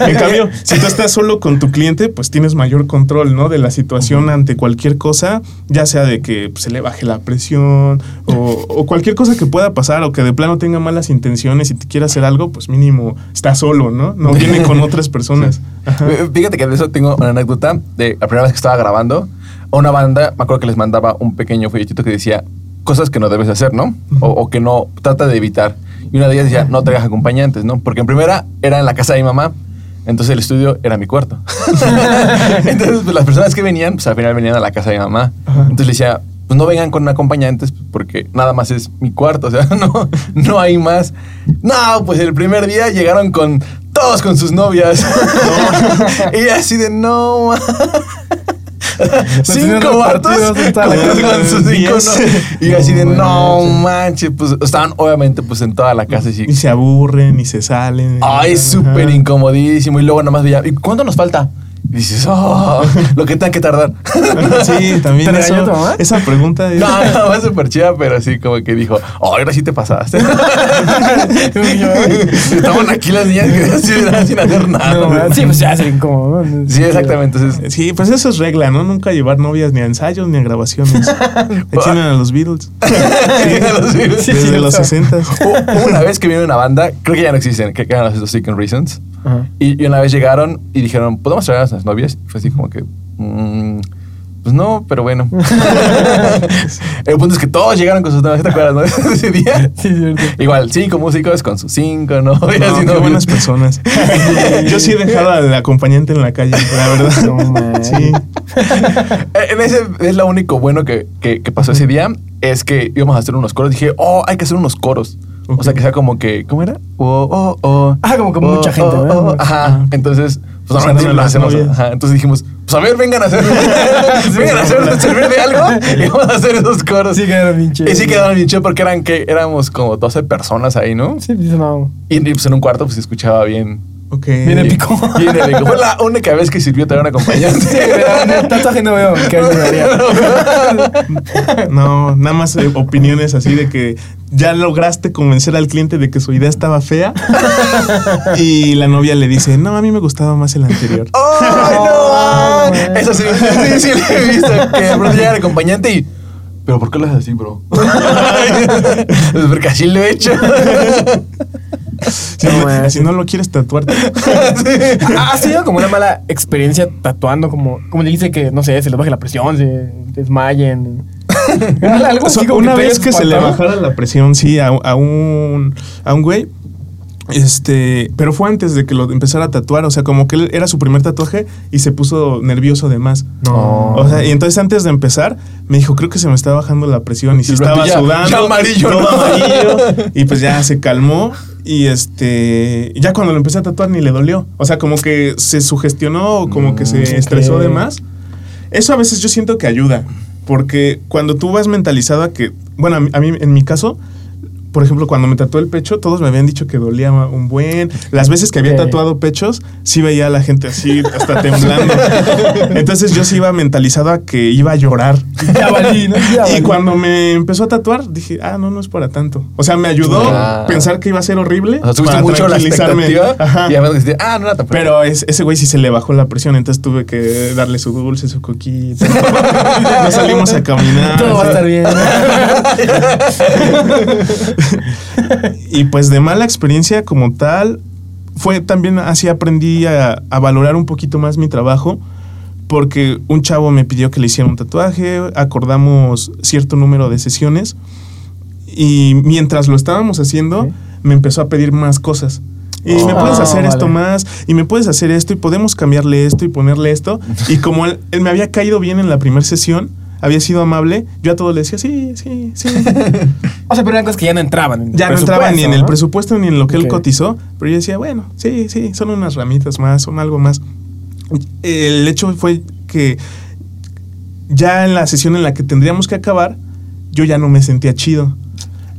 En cambio, si tú estás solo con tu cliente, pues tienes mayor control, ¿no? De la situación ante cualquier cosa, ya sea de que pues, se le baje la presión o, o cualquier cosa que pueda pasar o que de plano tenga malas intenciones y te quiera hacer algo, pues mínimo está solo, ¿no? No viene con otras *laughs* personas. Ajá. Fíjate que de eso tengo una anécdota de la primera vez que estaba grabando. A una banda, me acuerdo que les mandaba un pequeño folletito que decía: cosas que no debes hacer, ¿no? O, o que no, trata de evitar. Y una de ellas decía, no traigas acompañantes, ¿no? Porque en primera era en la casa de mi mamá, entonces el estudio era mi cuarto. *laughs* *laughs* entonces pues, las personas que venían, pues al final venían a la casa de mi mamá. Entonces le decía, pues no vengan con acompañantes porque nada más es mi cuarto, o sea, *laughs* no, no hay más. No, pues el primer día llegaron con todos con sus novias. y así de no. *laughs* ma". tenían cinco vatos con sus no- Y así de No manches. pues estaban obviamente pues en toda la casa y se aburren y se salen. Ay, súper incomodísimo. Y luego nada más veía, ¿y cuánto nos falta? Y dices, oh, lo que tenga que tardar. *laughs* Sí, también ¿Te eso- tu mamá? esa pregunta es... No, no, fue súper chida, pero sí como que dijo, oh, ahora sí te pasaste. *laughs* Estaban aquí las niñas que así sin hacer nada. No, ¿verdad? sí, pues ya sería incómodo. ¿no? Sí, exactamente. Entonces, Sí, pues eso es regla, ¿no? Nunca llevar novias ni a ensayos ni a grabaciones. *laughs* Tienen a los Beatles. Sí, Desde los 60 Hubo una vez que vino una banda, creo que ya no existen, que eran los Second Reasons. Ajá. Y, y una vez llegaron y dijeron, ¿podemos traer a nuestras novias? Fue así como que, mm, pues no, pero bueno. *laughs* El punto es que todos llegaron con sus novias, ¿te acuerdas, no? *laughs* Ese día. Sí, cierto. Igual, cinco músicos con sus cinco novias No, y qué novios. buenas personas. *laughs* Yo sí he dejado al acompañante en la calle, la verdad. No. Sí. Eh, En ese es lo único bueno que, que- que pasó ese día, es que íbamos a hacer unos coros. Dije, oh, hay que hacer unos coros. O sea, que sea como que, ¿cómo era? Oh, oh, oh. Ah, como que Oh, mucha gente, oh, ¿verdad? Ajá. Entonces, pues normalmente a lo hacemos. Ajá. Entonces dijimos, pues a ver, vengan a hacer, *laughs* *laughs* vengan a hacer, servir de algo *laughs* y vamos a hacer esos coros. Sí quedaron bien chidos. Y sí quedaron bien chido porque eran que éramos como 12 personas ahí, ¿no? Sí, pues no. Y, y, pues en un cuarto pues se escuchaba bien. Ok. Bien épico. Bien *laughs* épico. Fue la única vez que sirvió traer un acompañante. Sí, pero tatuaje no veo que ayudaría. *laughs* No, nada más eh, opiniones así de que ya lograste convencer al cliente de que su idea estaba fea. y la novia le dice, no, a mí me gustaba más el anterior. *laughs* ¡Ay, no! Oh, man! man. Eso sí, sí, sí, lo he visto. Que de pronto llega el acompañante y. ¿Pero por qué lo haces así, bro? pues porque así lo he hecho. Si, No, no, man. si no lo quieres tatuarte. *laughs* ¿Has tenido como una mala experiencia tatuando? Como, como dijiste que, no sé, se les baje la presión, se desmayen. *laughs* Algo así So, como una que vez que se le bajara la presión, sí, a, a un, a un güey. Este, pero fue antes de que lo empezara a tatuar, o sea, como que él era su primer tatuaje y se puso nervioso de más. No. O sea, y entonces antes de empezar, me dijo, creo que se me está bajando la presión y si estaba ya- sudando. ya amarillo, todo ¿no? amarillo. Y pues ya se calmó. Y este, ya cuando lo empecé a tatuar ni le dolió. O sea, como que se sugestionó, como que Mm, se estresó ok. de más. Eso a veces yo siento que ayuda. Porque cuando tú vas mentalizado a que, bueno, a mí, a mí, en mi caso, por ejemplo, cuando me tatué el pecho, todos me habían dicho que dolía un buen. Las veces que había tatuado pechos, sí veía a la gente así, hasta temblando. *laughs* Entonces yo sí iba mentalizado a que iba a llorar. Ya valí, ¿no? Ya Y cuando me empezó a tatuar, dije, ah, no, no es para tanto. O sea, me ayudó Ah. a pensar que iba a ser horrible. O sea, para mucho la tranquilizarme. expectativa Ajá. y además dijiste, ah, no era tan Pero es- ese güey sí se le bajó la presión, entonces tuve que darle su dulce, su coquita. *laughs* Nos salimos a caminar. Todo va a estar bien. *laughs* *laughs* Y pues de mala experiencia como tal, fue también así aprendí a, a valorar un poquito más mi trabajo, porque un chavo me pidió que le hiciera un tatuaje, acordamos cierto número de sesiones, y mientras lo estábamos haciendo, me empezó a pedir más cosas. Y me Oh, puedes hacer esto más, y me puedes hacer esto, y podemos cambiarle esto y ponerle esto. *laughs* Y como él, él me había caído bien en la primera sesión, había sido amable, yo a todo le decía, sí, sí, sí. *laughs* O sea, pero eran cosas que ya no entraban. En el Ya no entraba ni en el ¿no? presupuesto ni en lo que él cotizó, pero yo decía, bueno, sí, sí, son unas ramitas más, son algo más. El hecho fue que ya en la sesión en la que tendríamos que acabar, yo ya no me sentía chido.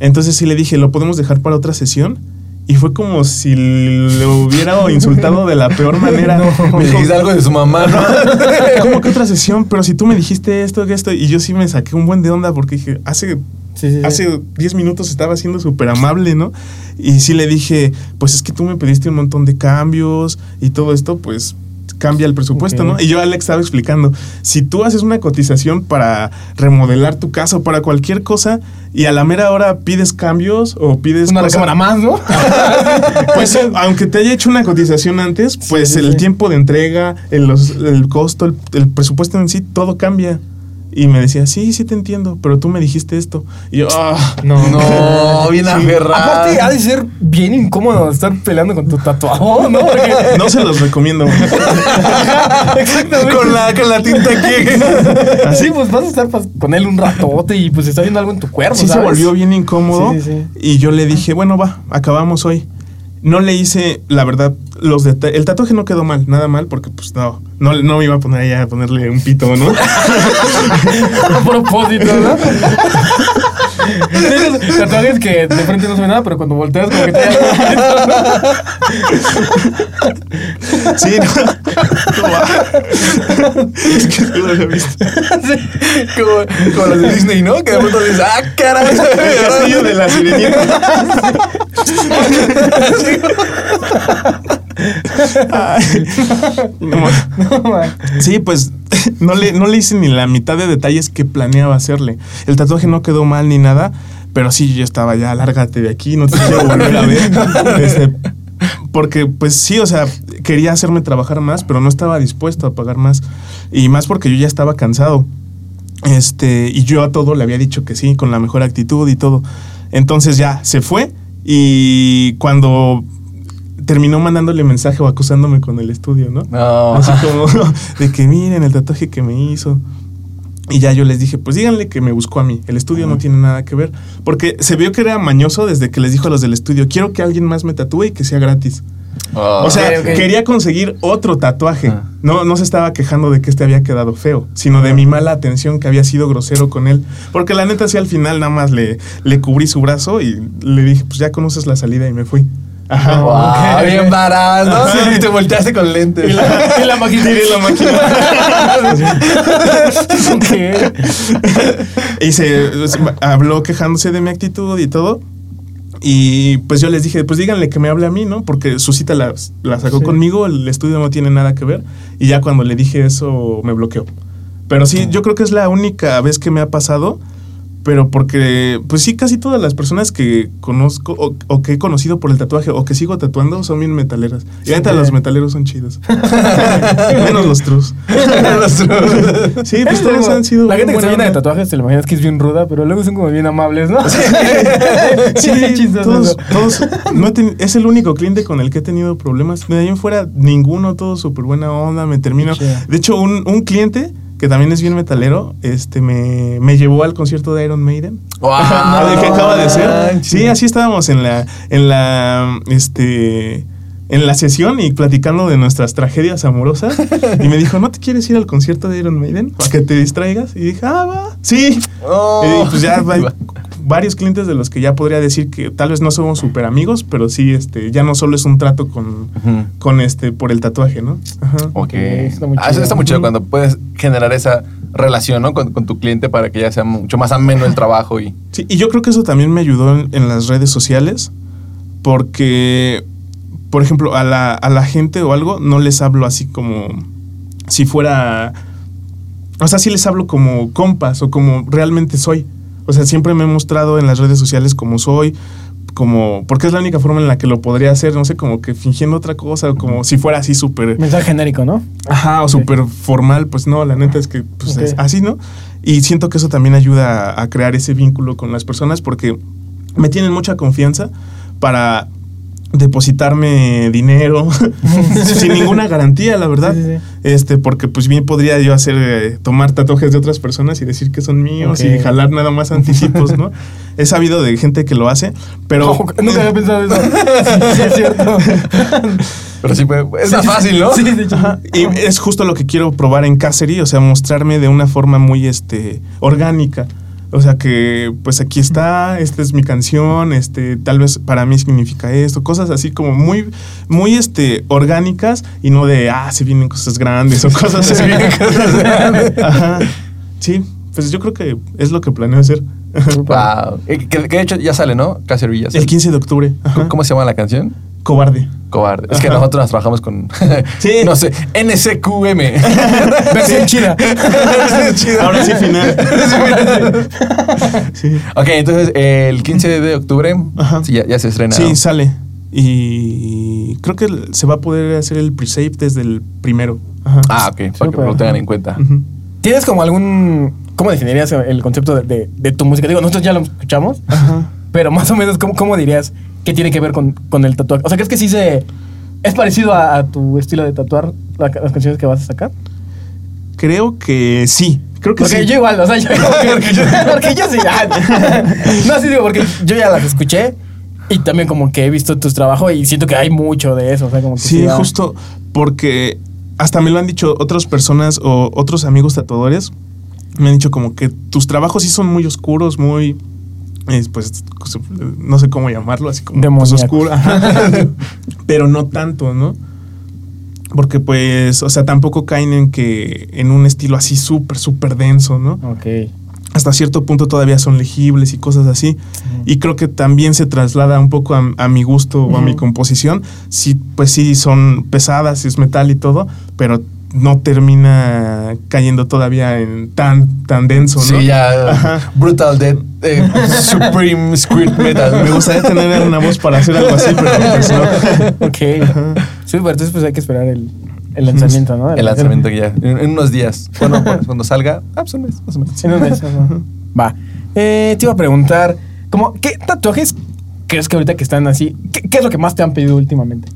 Entonces sí le dije, ¿lo podemos dejar para otra sesión? Y fue como si lo hubiera insultado de la peor manera. *laughs* Me Me dijiste algo de su mamá, ¿no? *laughs* ¿Cómo que otra sesión? Pero si tú me dijiste esto, que esto, y yo sí me saqué un buen de onda porque dije, hace Sí, sí, sí. hace 10 minutos estaba siendo súper amable, ¿no? Y sí le dije, pues es que tú me pediste un montón de cambios y todo esto, pues cambia el presupuesto. ¿no? Y yo a Alex estaba explicando, si tú haces una cotización para remodelar tu casa o para cualquier cosa y a la mera hora pides cambios o pides Una cosa- recámara más, ¿no? *laughs* pues aunque te haya hecho una cotización antes, pues sí, el sí. tiempo de entrega, el, los- el costo, el, el presupuesto en sí, todo cambia. Y me decía, sí, sí te entiendo, pero tú me dijiste esto. Y yo, ah, No, No, *laughs* bien aferrado. Aparte, ha de ser bien incómodo estar peleando con tu tatuado, ¿no? Porque- no se los recomiendo. Exactamente. Con la, con la tinta aquí. *laughs* Así, pues vas a estar con él un ratote y pues está viendo algo en tu cuerpo. Sí se volvió bien incómodo. Sí, sí, sí. Y yo le dije, bueno, va, acabamos hoy. No le hice, la verdad, los detalles. El tatuaje no quedó mal, nada mal, porque pues no, no, no me iba a poner allá a ponerle un pito, ¿no? *laughs* A propósito, ¿no? *laughs* De esos tatuajes que de frente no se ve nada, pero cuando volteas como que te sí, no. No es que no lo había visto. como, como los de Disney, ¿no? Que de pronto dices, ah, caray. El castillo de la sirenita. *laughs* Ay, no más. No, man. Sí, pues *laughs* no le, no le hice ni la mitad de detalles que planeaba hacerle. El tatuaje no quedó mal ni nada, pero sí, yo estaba ya, lárgate de aquí, no te quiero volver a ver. *laughs* Este, porque, pues sí, o sea, quería hacerme trabajar más, pero no estaba dispuesto a pagar más. Y más porque yo ya estaba cansado. Este, y yo a todo le había dicho que sí, con la mejor actitud y todo. Entonces ya se fue y cuando terminó mandándole mensaje o acusándome con el estudio, ¿no? No. Así *laughs* como *laughs* de que miren el tatuaje que me hizo. Y ya yo les dije, pues díganle que me buscó a mí. El estudio no tiene nada que ver. Porque se vio que era mañoso desde que les dijo a los del estudio, quiero que alguien más me tatúe y que sea gratis. Oh. O sea, quería conseguir otro tatuaje. Ah. No, no se estaba quejando de que este había quedado feo, sino de mi mala atención que había sido grosero con él. Porque la neta, sí, al final nada más le, le cubrí su brazo y le dije, pues ya conoces la salida y me fui. Ajá. Wow, bien barato, ¿no? Y te volteaste con lentes. Y la, y la máquina. Tiré la ¿Qué? *laughs* Y se habló quejándose de mi actitud y todo. Y pues yo les dije, pues díganle que me hable a mí, ¿no? Porque su cita la, la sacó Sí. conmigo, el estudio no tiene nada que ver. Y ya cuando le dije eso, me bloqueó. Pero sí, yo creo que es la única vez que me ha pasado. Pero porque, pues sí, casi todas las personas que conozco o, o que he conocido por el tatuaje o que sigo tatuando son bien metaleras. Y ahorita Sí. los metaleros son chidos. *laughs* *laughs* Menos los trus. Sí, pues todos han sido. La gente que está llena de tatuajes te lo imaginas que es bien ruda, pero luego son como bien amables, ¿no? Sí, *laughs* chistoso todos, todos- no he es el único cliente con el que he tenido problemas. De ahí en fuera, ninguno, todo súper buena onda, me termino. De hecho, un, un cliente que también es bien metalero, este me, me llevó al concierto de Iron Maiden. Wow. *laughs* Que acaba de ser. Sí, así estábamos en la, en la, este, en la sesión y platicando de nuestras tragedias amorosas. Y me dijo, ¿no te quieres ir al concierto de Iron Maiden? Para que te distraigas. Y dije, ah, va. Sí. Oh. Y pues ya hay *laughs* varios clientes de los que ya podría decir que tal vez no somos súper amigos, pero sí, este, ya no solo es un trato con, con este, por el tatuaje, ¿no? Ajá. Ok. está muy Ah, eso chido. está muy chido cuando puedes generar esa relación, ¿no? Con, con tu cliente para que ya sea mucho más ameno el trabajo y... Sí, y yo creo que eso también me ayudó en, en las redes sociales, porque, por ejemplo, a la, a la gente o algo no les hablo así como si fuera... O sea, sí les hablo como compas o como realmente soy. O sea, siempre me he mostrado en las redes sociales como soy, como... Porque es la única forma en la que lo podría hacer, no sé, como que fingiendo otra cosa, como si fuera así súper... Mensaje genérico, ¿no? Ajá, o Ok. súper formal, pues no, la neta es que pues, es así, ¿no? Y siento que eso también ayuda a crear ese vínculo con las personas porque me tienen mucha confianza para depositarme dinero *laughs* sin ninguna garantía, la verdad. Sí, sí, sí. Este, porque pues bien podría yo hacer eh, tomar tatuajes de otras personas y decir que son míos y jalar nada más anticipos, ¿no? *laughs* He sabido de gente que lo hace, pero nunca había pensado eso. Sí, *laughs* sí, es cierto. Pero sí, pues, es más fácil, ¿no? Sí, de hecho. Ajá, Y es justo lo que quiero probar en Cacerí, o sea, mostrarme de una forma muy este, orgánica. O sea que, pues aquí está, esta es mi canción, este, tal vez para mí significa esto, cosas así como muy, muy este, orgánicas y no de, ah, se vienen cosas grandes o cosas así. *laughs* Ajá. Sí, pues yo creo que es lo que planeo hacer. Wow. Eh, Que, que de hecho ya sale, ¿no? Cacervilla. El 15 de octubre. Ajá. ¿Cómo se llama la canción? Cobarde. Cobarde. Es que Ajá. nosotros nos trabajamos con. *laughs* Sí. *laughs* No sé. NCQM. *laughs* Versión chida. Ahora sí final. Sí. Ok, entonces el 15 de octubre Ajá. sí, ya, ya se estrena. Sí, ¿no? sale. Y creo que se va a poder hacer el pre-save desde el primero. Ajá. Ah, ok. Para que lo tengan en cuenta. ¿Tienes como algún ¿cómo definirías el concepto de, de- de tu música? Digo, nosotros ya lo escuchamos, pero más o menos, ¿cómo, cómo dirías que tiene que ver con, con el tatuaje? O sea, ¿crees que sí se... ¿Es parecido a, a tu estilo de tatuar la- las canciones que vas a sacar? Creo que sí. Creo que Porque sí. yo igual, o sea, yo *laughs* porque, yo, porque yo sí. *laughs* no, sí digo, porque yo ya las escuché y también como que he visto tus trabajos y siento que hay mucho de eso, o sea, como que Sí, da- justo porque hasta me lo han dicho otras personas o otros amigos tatuadores. Me han dicho como que tus trabajos sí son muy oscuros, muy... pues no sé cómo llamarlo, así como pues. Ajá. *laughs* Pero no tanto, ¿no? Porque pues, o sea, tampoco caen en que en un estilo así súper, súper denso, ¿no? Ok. hasta cierto punto todavía son legibles y cosas así. Y creo que también se traslada un poco a, a mi gusto o a mi composición. Sí, pues sí, son pesadas, es metal y todo, pero no termina cayendo todavía en tan, tan denso, ¿no? Sí, ya. Ajá. Brutal Dead. *laughs* eh, Supreme Squirt Metal. Me gustaría tener una voz para hacer algo así, pero pues no. Ok. Sí, pero entonces pues hay que esperar el, el lanzamiento, ¿no? El lanzamiento que ya. En, en unos días. Bueno, pues, cuando salga. Ah, pues un mes, más o menos. En un mes. Va. Eh, te iba a preguntar, como, ¿qué tatuajes crees que ahorita que están así, qué, qué es lo que más te han pedido últimamente?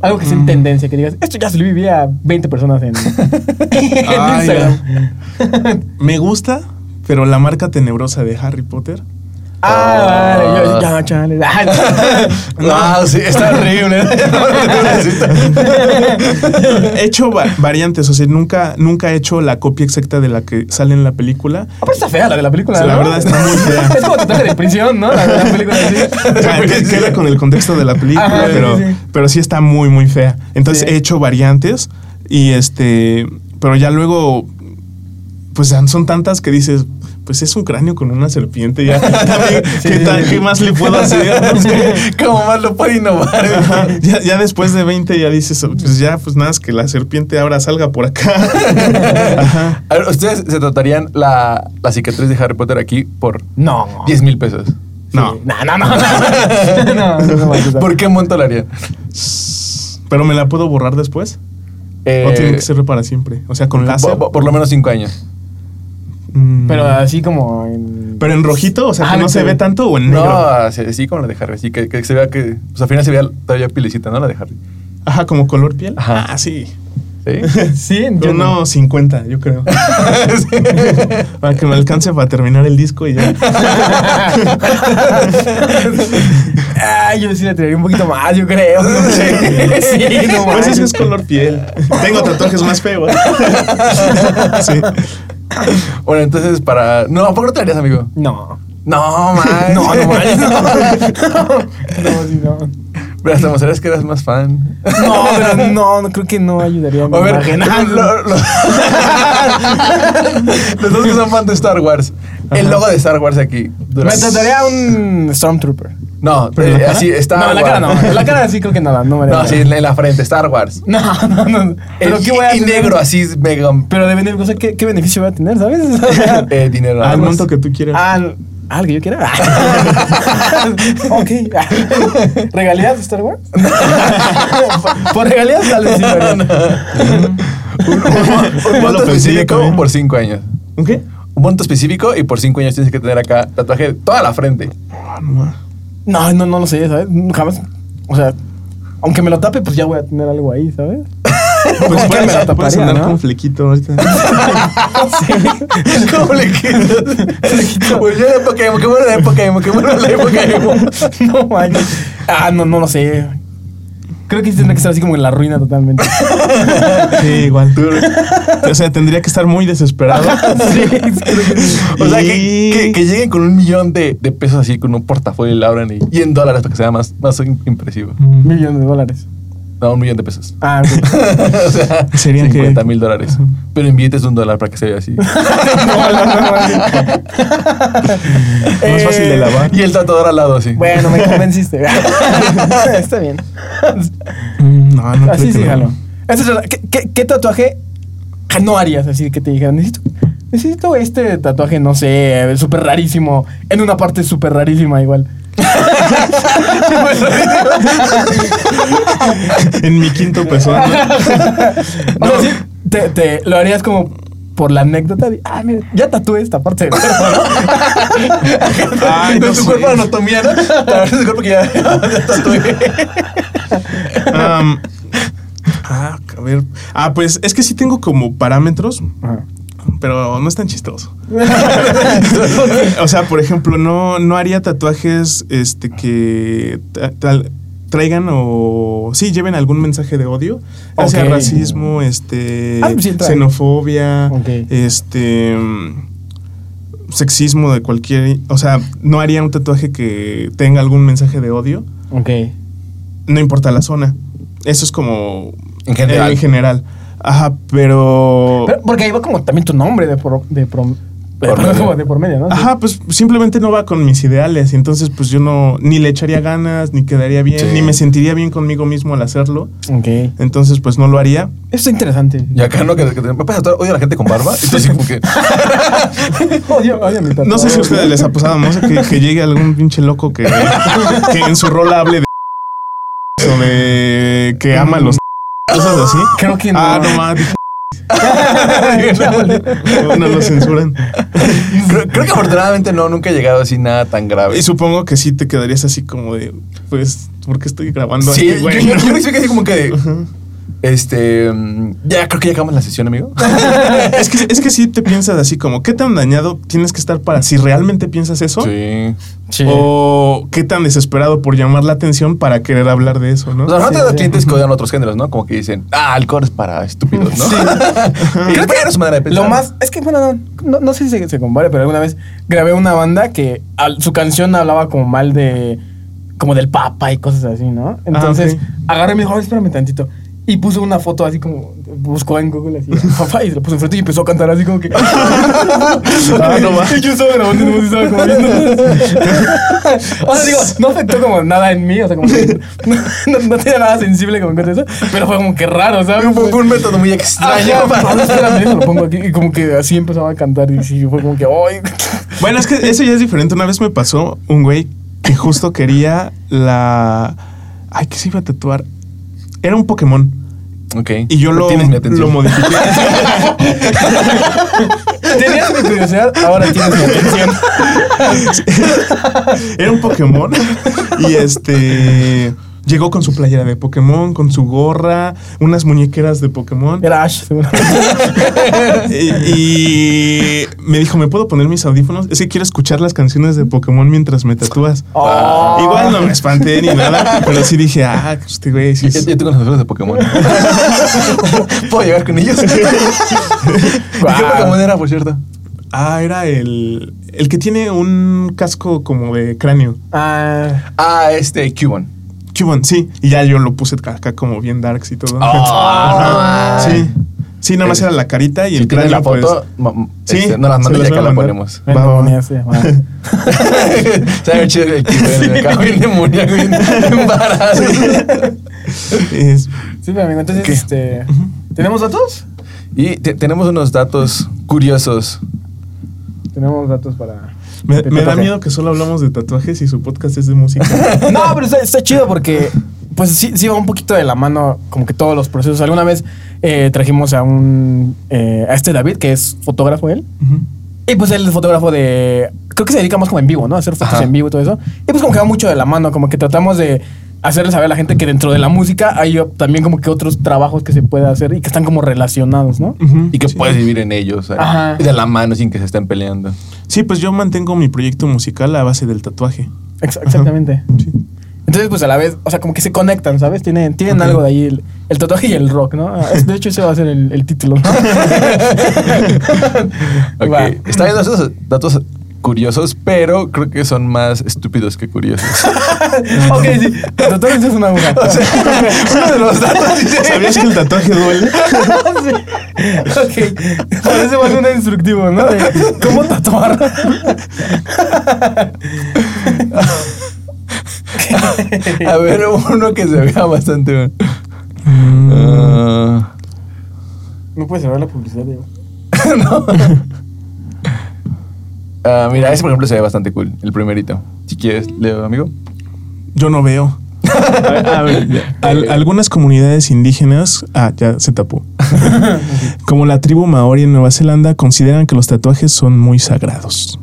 Algo que sea en tendencia, que digas, esto ya se lo viví a 20 personas en, *laughs* en Ay, Instagram. Me gusta, pero la marca tenebrosa de Harry Potter. Ah, vale, yo, ya, chale. *laughs* No, sí, está horrible. He *laughs* hecho va- variantes, o sea, nunca, nunca he hecho la copia exacta de la que sale en la película. Ah, pero está fea la de la película, Sí, la ¿no? verdad está muy fea. *laughs* Es como tatuaje de prisión, ¿no? La de la película así. O sea, que- queda con el contexto de la película, Ajá, sí, pero, sí. pero sí está muy, muy fea. Entonces Sí. he hecho variantes y este, pero ya luego, pues son tantas que dices, pues es un cráneo con una serpiente, ya. Sí, *laughs* ¿qué, sí, tal- sí. qué más le puedo hacer? *laughs* ¿Cómo más lo puede innovar? Ya, ya después de 20 ya dices, pues ya, pues nada, es que la serpiente ahora salga por acá. *laughs* Ajá. A ver, ¿ustedes se tratarían la, la cicatriz de Harry Potter aquí por No. 10 mil pesos? No, Sí. No, no, no. No, no, no, no, no. ¿Por qué monto la harían? pero me la puedo borrar después. Eh, o tiene que ser para siempre. O sea, con láser. por, por lo menos 5 años. Mm. Pero así como en... Pero en rojito, o sea, Ah, que no no se sé. ve tanto o en negro. No, así, así como la de Harry. Así que, que se vea que. Pues al final se vea todavía pilecita, ¿no? La de Harry. Ajá, como color piel. Ajá. Ah, sí. ¿Sí? *laughs* Sí, Yo no 50, yo creo. *laughs* *laughs* para que me alcance para terminar el disco y ya. Ay, yo sí le tiraría un poquito más, yo creo. Sí, no pues ese es color piel. Tengo tatuajes más feos. sí. *coughs* Bueno, entonces para. No, ¿por qué no te harías, amigo? No. No, man. No, no manches. *laughs* No, no, sí, no. Pero hasta mostrarías que eras más fan. No, pero no, no creo que no ayudaría a mi A ver, imagen. lo- lo- *laughs* *laughs* los dos que son fan de Star Wars. El logo de Star Wars aquí. Me trataría un Stormtrooper. No, ¿Pero eh, así, Star no, en la cara no. En la cara sí creo que nada. No, me No, sí, en la- en la frente, Star Wars. *laughs* No, no, no. Pero El- qué voy a y tener? negro, así, mega. Pero de beneficio, o sea, ¿qué, ¿qué beneficio voy a tener, sabes? O sea, *laughs* eh, dinero. Al monto que tú quieras. ¿Al que yo quiera? *laughs* ok. ¿Regalías de Star Wars? por, por regalías tal vez sí, pero... Un, un- un Ya monto específico también. por 5 años. ¿Un qué? Un monto específico y por 5 años tienes que tener acá tatuaje toda la frente. No. No, no, no lo sé, ¿sabes? Jamás. O sea, aunque me lo tape, pues ya voy a tener algo ahí, ¿sabes? *laughs* Pues ¿Con puedes, me la puedes taparía, andar no? con flequito ahorita. *laughs* ¿Cómo le quitas? Pues yo de Pokémon, que bueno de Pokémon, que bueno de Pokémon. *laughs* no manches. Ah, no, no lo sé. Creo que sí tendría que estar así como en la ruina totalmente. *laughs* Sí, igual. O sea, tendría que estar muy desesperado. *laughs* sí, sí. O sea, que, Y- que, que lleguen con un millón de, de pesos así, con un portafolio y la abran y, y en dólares para que sea más, más im- impresivo. Un millón de dólares. No, un millón de pesos. Ah, ok. *laughs* o sea, Serían que- 50 mil dólares. Pero en billetes de un dólar para que se vea así. no, no, no, Más fácil de lavar. Y el tatuador al lado así. Bueno, me convenciste. Está bien. Mm, No, no Así sí, no. jalo. ¿Qué, qué, qué tatuaje no harías? Así que te dijeran, necesito, necesito este tatuaje, no sé, súper rarísimo, en una parte súper rarísima igual. *laughs* En mi quinto peso. O sea, sí, te, te- lo harías como por la anécdota de, ah, mira, ya tatué esta parte del cuerpo, ¿no? Ay, de no tu sé. cuerpo anatomía, ¿no? Tu cuerpo que ya, *laughs* ya tatué. Am, ah, a ver. Ah, pues es que sí tengo como parámetros, Ajá. pero no es tan chistoso. *laughs* o sea, por ejemplo, no, no haría tatuajes este, que tal- traigan o sí lleven algún mensaje de odio, hacia Ok. racismo, este, Ah, pues sí, xenofobia, este, sexismo de cualquier, o sea, no haría un tatuaje que tenga algún mensaje de odio, Ok. no importa la zona. Eso es como En general. en general. Ajá, pero, Pero, porque ahí va como también tu nombre de por, de prom- de Por medio. como de por medio, ¿no? Ajá, pues simplemente no va con mis ideales. Y entonces, pues yo no, ni le echaría ganas, ni quedaría bien, Sí. ni me sentiría bien conmigo mismo al hacerlo. Ok. Eso Entonces, pues no lo haría. está interesante. Y acá no, que, que te- me odio a la gente con barba. *laughs* Entonces, como que. *laughs* odio, odio mi No sé si a ustedes les ha pasado, no sé, que, que llegue algún pinche loco que, que en su rol hable de *laughs* o de que ama a los cosas así. Creo que no. Ah, no más. *laughs* No lo censuran. creo, creo que afortunadamente no, nunca he llegado así nada tan grave. Y supongo que sí te quedarías así como de, pues, ¿por qué estoy grabando Sí, aquí, yo, güey? yo, yo me así como que. Este. mm, Ya creo que ya acabamos la sesión, amigo. *laughs* es, que, es que sí te piensas así como, ¿qué tan dañado tienes que estar para si realmente piensas eso? Sí. Sí. O qué tan desesperado por llamar la atención para querer hablar de eso, ¿no? O sea, no Sí, te da sí. clientes que odian otros géneros, ¿no? Como que dicen, ah, alcohol es para estúpidos, ¿no? *laughs* y creo que era su manera de pensar. Lo más, es que bueno, no, no, no sé si se, se compare, pero alguna vez grabé una banda que al- su canción hablaba como mal de, como del papa y cosas así, ¿no? Entonces ok. agarré y me dijo, "Ay, espérame tantito. Y puso una foto así como, buscó en Google así, papá, y se lo puso enfrente y empezó a cantar así como que. *laughs* Ah, no va. *laughs* y yo estaba grabando y no estaba como viendo. o sea, digo, no afectó como nada en mí, o sea, como que no, no, no tenía nada sensible como con eso, pero fue como que raro, ¿sabes? Fue, fue un método muy extraño. Ajá, no, lo pongo aquí. Y como que así empezaba a cantar. Y sí, fue como que, ¡ay! Bueno, es que eso ya es diferente. Una vez me pasó un güey que justo quería la... Ay, ¿qué se iba a tatuar? Era un Pokémon. Ok. Y yo lo, lo modifiqué. *laughs* Tenías mi curiosidad, ahora tienes mi atención. *laughs* Era un Pokémon. Y este. Llegó con su playera de Pokémon, con su gorra, unas muñequeras de Pokémon. Era Ash. *laughs* Y, y me dijo, ¿me puedo poner mis audífonos? Es que quiero escuchar las canciones de Pokémon mientras me tatúas. Oh. Igual no me espanté ni nada, pero sí dije, ah, este güey sí Yo, tengo los juegos de Pokémon. *laughs* ¿Puedo llegar con ellos? *laughs* ¿Y qué. Pokémon era, por cierto? Ah, era el, el que tiene un casco como de cráneo. Ah, Ah, este, Cubone. Cubone, sí. Y ya yo lo puse acá como bien darks y todo. Ajá. *laughs* sí. Sí, nada más era la carita y Si el cráneo, la foto, pues, Sí, este, no las se mandes y las acá la ponemos. Va, va, *laughs* va. Se ve chido el Cubone acá, bien demoníaco, bien embarazado. es- Sí, pero amigo, entonces, este. ¿Tenemos datos? Y te- tenemos unos datos curiosos. Tenemos datos para. Me, da miedo que solo hablamos de tatuajes y su podcast es de música. *laughs* No, pero está, está chido porque, pues sí, sí va un poquito de la mano, como que todos los procesos. Alguna vez eh, trajimos a un. eh, a este David, que es fotógrafo él. Y pues él es fotógrafo de. Creo que se dedica más como en vivo, ¿no? A hacer fotos Ajá. en vivo y todo eso. Y pues como que va mucho de la mano, como que tratamos de hacerle saber a la gente que dentro de la música hay también como que otros trabajos que se puede hacer y que están como relacionados, ¿no? Y que Sí. puedes vivir en ellos. ¿eh? De la mano sin que se estén peleando. Sí, pues yo mantengo mi proyecto musical a base del tatuaje. Ex- exactamente. Sí. Entonces, pues a la vez, o sea, como que se conectan, ¿sabes? Tienen, tienen algo de ahí, el, el tatuaje y el rock, ¿no? Ah, De hecho, ese va a ser el, el título. ¿no? *laughs* Está viendo esos datos curiosos, pero creo que son más estúpidos que curiosos. *laughs* ok, sí. El tatuaje es una aguja. O sea, *laughs* uno de los datos dice... ¿Sabías que el tatuaje duele? *laughs* Sí. Ok. Parece más un instructivo, ¿no? De cómo tatuar. A ver, uno que se vea bastante... Ah, No puedes cerrar la publicidad, Diego. no. Ah, mira, ese por ejemplo se ve bastante cool, el primerito. Si quieres, leo, amigo. Yo no veo. *laughs* A ver, al- algunas comunidades indígenas, ah, ya se tapó. *laughs* Como la tribu maori en Nueva Zelanda, consideran que los tatuajes son muy sagrados.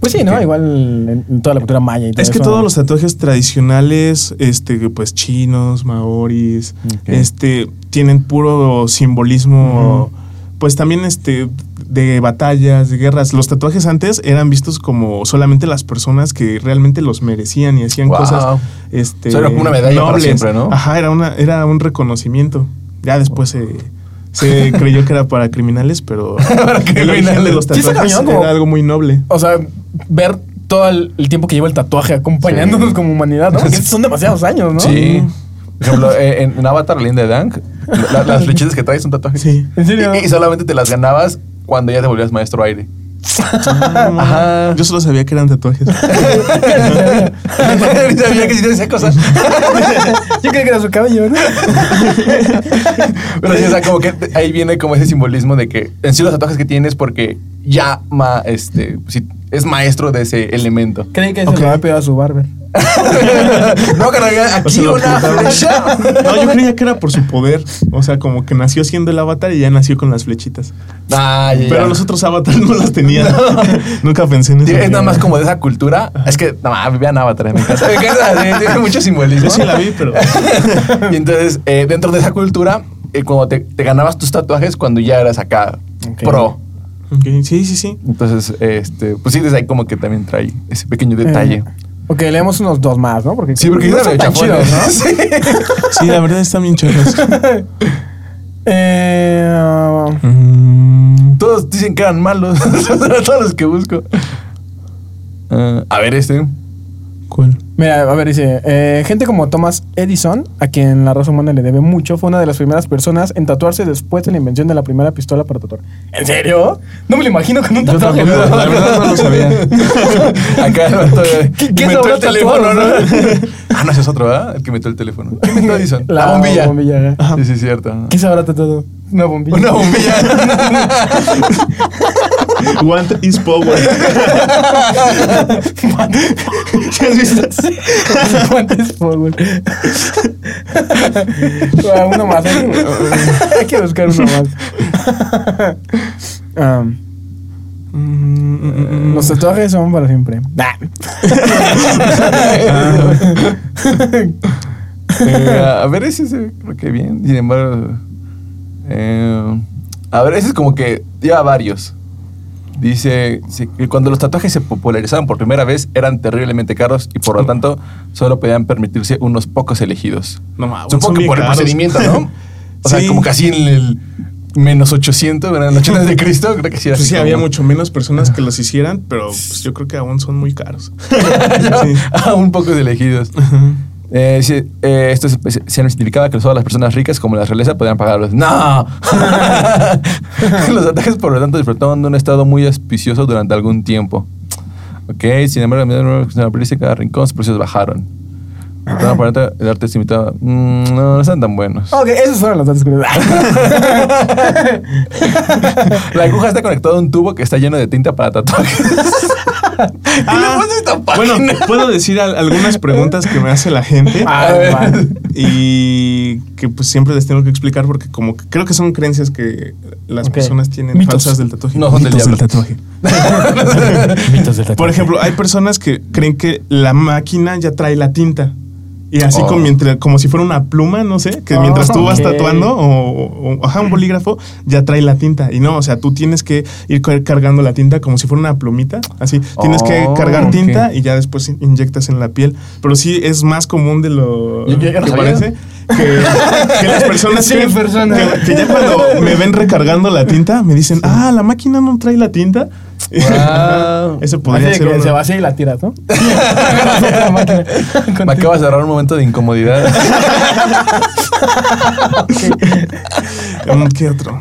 Pues sí, ¿no? Igual en, toda la cultura maya y todo Es que eso. todos los tatuajes tradicionales, este, pues chinos, maoris, este, tienen puro simbolismo, pues también este, de batallas, de guerras. Los tatuajes antes eran vistos como solamente las personas que realmente los merecían y hacían Wow. cosas, este, O sea, era como una medalla para siempre, ¿no? Ajá, era una, era un reconocimiento. Ya después se, se *laughs* creyó que era para criminales, pero *laughs* Para el origen de criminales. los tatuajes como- era algo muy noble. O sea, ver todo el, el tiempo que lleva el tatuaje acompañándonos Sí. como humanidad, ¿no? *laughs* Porque son demasiados años, ¿no? Sí. Por ejemplo, eh, en, en Avatar, de Dank, la- las flechitas que traes son tatuajes. Sí. ¿En serio? Y, y solamente te las ganabas cuando ya te volvías maestro aire. Ajá. Yo solo sabía que eran tatuajes. *laughs* Ni sabía que hacía esa cosa. Yo creía que era su cabello, ¿no? Pero sí, o sea, como que ahí viene como ese simbolismo de que en sí los tatuajes que tienes porque ya ma, este, sí, es maestro de ese elemento. Creí que se lo había pedido a su barber. *laughs* no, carnal, O aquí sea, lo una flecha. *laughs* No, yo creía que era por su poder. O sea, como que nació siendo el avatar y ya nació con las flechitas. Ah, ya, Pero ya. los otros avatares no las tenían. *laughs* Nunca pensé en eso. Es nada más como de esa cultura. Es que, no, más, vean Avatar. Me encanta, sí, tiene mucho simbolismo. Yo sí la vi, pero. Y entonces, eh, dentro de esa cultura, eh, cuando te, te ganabas tus tatuajes cuando ya eras acá pro. Sí, sí, sí. Entonces, este, pues sí, desde ahí como que también trae ese pequeño detalle. Eh, ok, leemos unos dos más, ¿no? Porque Sí, porque no son tan chidos, ¿no? Sí. Sí, la verdad están bien chorras. *laughs* Eh, Mm, Todos dicen que eran malos. *laughs* Todos los que busco. Ah, a ver, este. ¿Cuál? Mira, a ver, dice, eh, gente como Thomas Edison, a quien la raza humana le debe mucho, fue una de las primeras personas en tatuarse después de la invención de la primera pistola para tatuar. ¿En serio? No me lo imagino con un Yo tatuaje. tampoco, ¿no? la verdad no lo sabía. *laughs* Acá el vato, eh, ¿Qué- qué inventó se el habrá teléfono, ¿no? no? *laughs* ah, no, ese es otro, ¿verdad? El que metió el teléfono. ¿Qué inventó *laughs* Edison? La La, bombilla. bombilla. Sí, sí, cierto. ¿Qué se habrá tatuado? Una bombilla. Una bombilla. Want is power. *laughs* ¿Sí has visto? Guantes forward. Ah, uno más. ¿eh? Hay que buscar uno más. Um, Mm, los tatuajes son para siempre. Nah. Eh, a ver, ese se creo que bien. Sin embargo. eh, a ver, ese es como que lleva varios. Dice, que cuando los tatuajes se popularizaron por primera vez eran terriblemente caros y por lo *laughs* tanto solo podían permitirse unos pocos elegidos. No mames, Supongo que por el caros. procedimiento, ¿no? *laughs* O sea, como casi en el menos 800, ¿verdad? En el 800 de Cristo, creo que sí era Pues sí, había mucho menos personas que los hicieran, pero pues, yo creo que aún son muy caros. *laughs* Sí. Aún pocos elegidos. Eh, eh, esto se, se identificaba que solo las personas ricas como la realeza podían pagarlos. ¡No! *laughs* Los ataques, por lo tanto, disfrutaban de un estado muy auspicioso durante algún tiempo. Ok, sin embargo, a medida que se abriese cada rincón, los precios bajaron. Por el arte se imitaba. Mm, no, no están tan buenos. Ok, esos fueron los datos curiosos. *laughs* La aguja está conectada a un tubo que está lleno de tinta para tatuajes. *laughs* ¿Qué le pones a esta Bueno, puedo decir al- algunas preguntas que me hace la gente. Ah, A ver. y que pues siempre les tengo que explicar porque como que creo que son creencias que las personas tienen Mitos. falsas del tatuaje. No, son del diablo. tatuaje. *laughs* Mitos del tatuaje. Por ejemplo, hay personas que creen que la máquina ya trae la tinta. Y así Oh. como, mientras- como si fuera una pluma, no sé, que Oh, mientras tú vas tatuando o, o- ajá, un bolígrafo, ya trae la tinta. Y no, o sea, tú tienes que ir car- cargando la tinta como si fuera una plumita. Así, tienes que Oh, cargar tinta y ya después in- inyectas en la piel. Pero sí es más común de lo Yo- yo que sabía. parece. Que, que las personas *laughs* Sí, creen- persona. que, que ya cuando me ven recargando la tinta, me dicen, ah, la máquina no trae la tinta. Wow. Así podría ser que uno. se vacía y la tiras, ¿no? Me acabas de agarrar un momento de incomodidad. Mm, ¿Qué otro?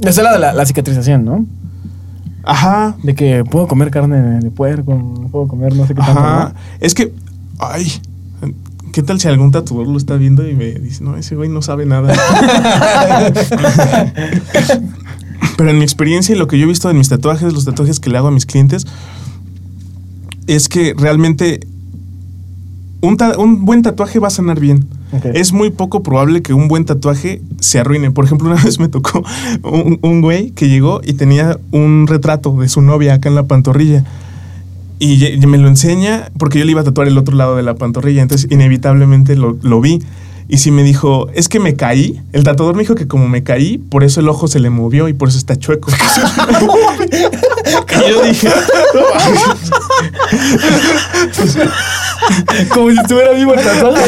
Esa es la de la, la cicatrización, ¿no? Ajá. De que puedo comer carne de puerco, puedo comer no sé qué tanto. Ajá. ¿no? Es que, ay, ¿qué tal si algún tatuador lo está viendo y me dice, no, ese güey no sabe nada? *laughs* Pero en mi experiencia y lo que yo he visto en mis tatuajes, los tatuajes que le hago a mis clientes, es que realmente un, un buen tatuaje va a sanar bien. Es muy poco probable que un buen tatuaje se arruine. Por ejemplo, *laughs* una vez me tocó un, un güey que llegó y tenía un retrato de su novia acá en la pantorrilla. Y me lo enseña porque yo le iba a tatuar el otro lado de la pantorrilla. Entonces, inevitablemente lo, lo vi. Y sí me dijo, es que me caí. El tatuador me dijo que como me caí, por eso el ojo se le movió y por eso está chueco. *laughs* *laughs* y yo dije, *laughs* *laughs* Como si estuviera vivo el tatuaje.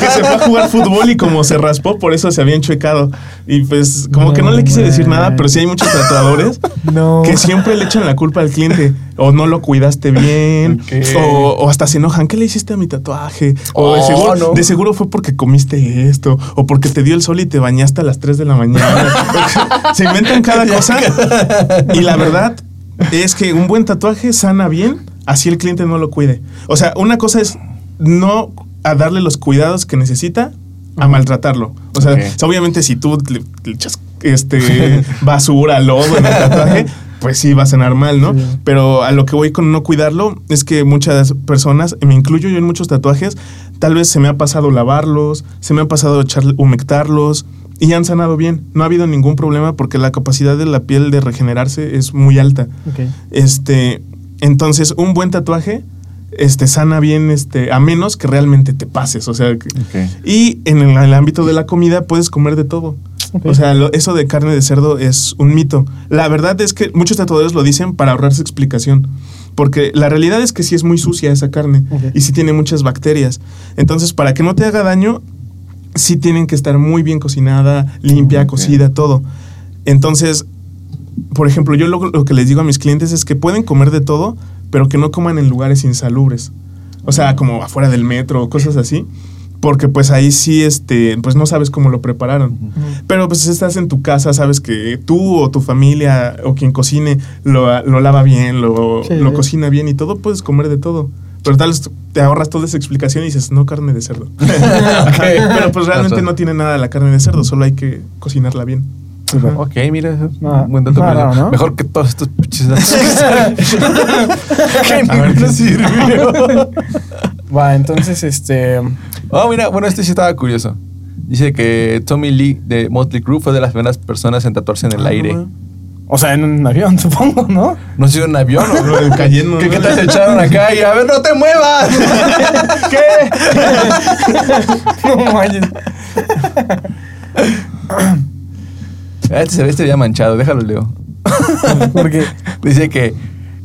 que se fue a jugar fútbol y como se raspó, por eso se había enchuecado. Y pues como que no le quise decir nada, pero sí hay muchos tatuadores *laughs* No. que siempre le echan la culpa al cliente. O no lo cuidaste bien, o, o hasta se enojan. ¿Qué le hiciste a mi tatuaje? O de, Oh, seguro, no. de seguro fue porque comiste esto, o porque te dio el sol y te bañaste a las 3 de la mañana. *laughs* se inventan cada cosa. Y la verdad es que un buen tatuaje sana bien, así el cliente no lo cuide. O sea, una cosa es no a darle los cuidados que necesita a maltratarlo. O sea, obviamente si tú le, le echas este, *laughs* basura, lodo en el tatuaje, *laughs* pues sí va a sonar mal, ¿no? Sí. Pero a lo que voy con no cuidarlo es que muchas personas, me incluyo yo en muchos tatuajes, tal vez se me ha pasado lavarlos, se me ha pasado echar, humectarlos y han sanado bien. No ha habido ningún problema porque la capacidad de la piel de regenerarse es muy alta. Ok. Este, entonces, un buen tatuaje este, sana bien, este, a menos que realmente te pases. O sea, y en el, el ámbito de la comida puedes comer de todo. O sea, lo- eso de carne de cerdo es un mito. La verdad es que muchos tatuadores lo dicen para ahorrarse explicación. Porque la realidad es que sí es muy sucia esa carne y sí tiene muchas bacterias. Entonces, para que no te haga daño, sí tienen que estar muy bien cocinada, limpia, Ok. cocida, todo. Entonces, por ejemplo, yo lo, lo que les digo a mis clientes es que pueden comer de todo, pero que no coman en lugares insalubres. O sea, como afuera del metro o cosas así. Porque pues ahí sí, este, pues no sabes cómo lo prepararon. Pero pues estás en tu casa, sabes que tú o tu familia o quien cocine lo, lo lava bien, lo, Sí, lo sí. cocina bien y todo, puedes comer de todo. Pero tal vez te ahorras toda esa explicación y dices, no carne de cerdo. *laughs* Pero pues realmente no tiene nada la carne de cerdo, solo hay que cocinarla bien. Ok, mira, eso es Ah, un buen dato. ¿no? Mejor que todos estos pinches datos. *laughs* *laughs* que A ver, ninguno ¿qué- sirvió. *laughs* Va, entonces, este. Oh, mira, bueno, este sí estaba curioso. Dice que Tommy Lee de Motley Crue fue de las primeras personas en tatuarse en el Ah, aire. no, O sea, en un avión, supongo, ¿no? No sé si un avión o no, cayendo. ¿Qué, ¿no? ¿Qué tal se echaron acá? Y a ver, no te muevas. ¿Qué? No manches. Este se ve este ya manchado, déjalo leo. *laughs* Porque. Dice que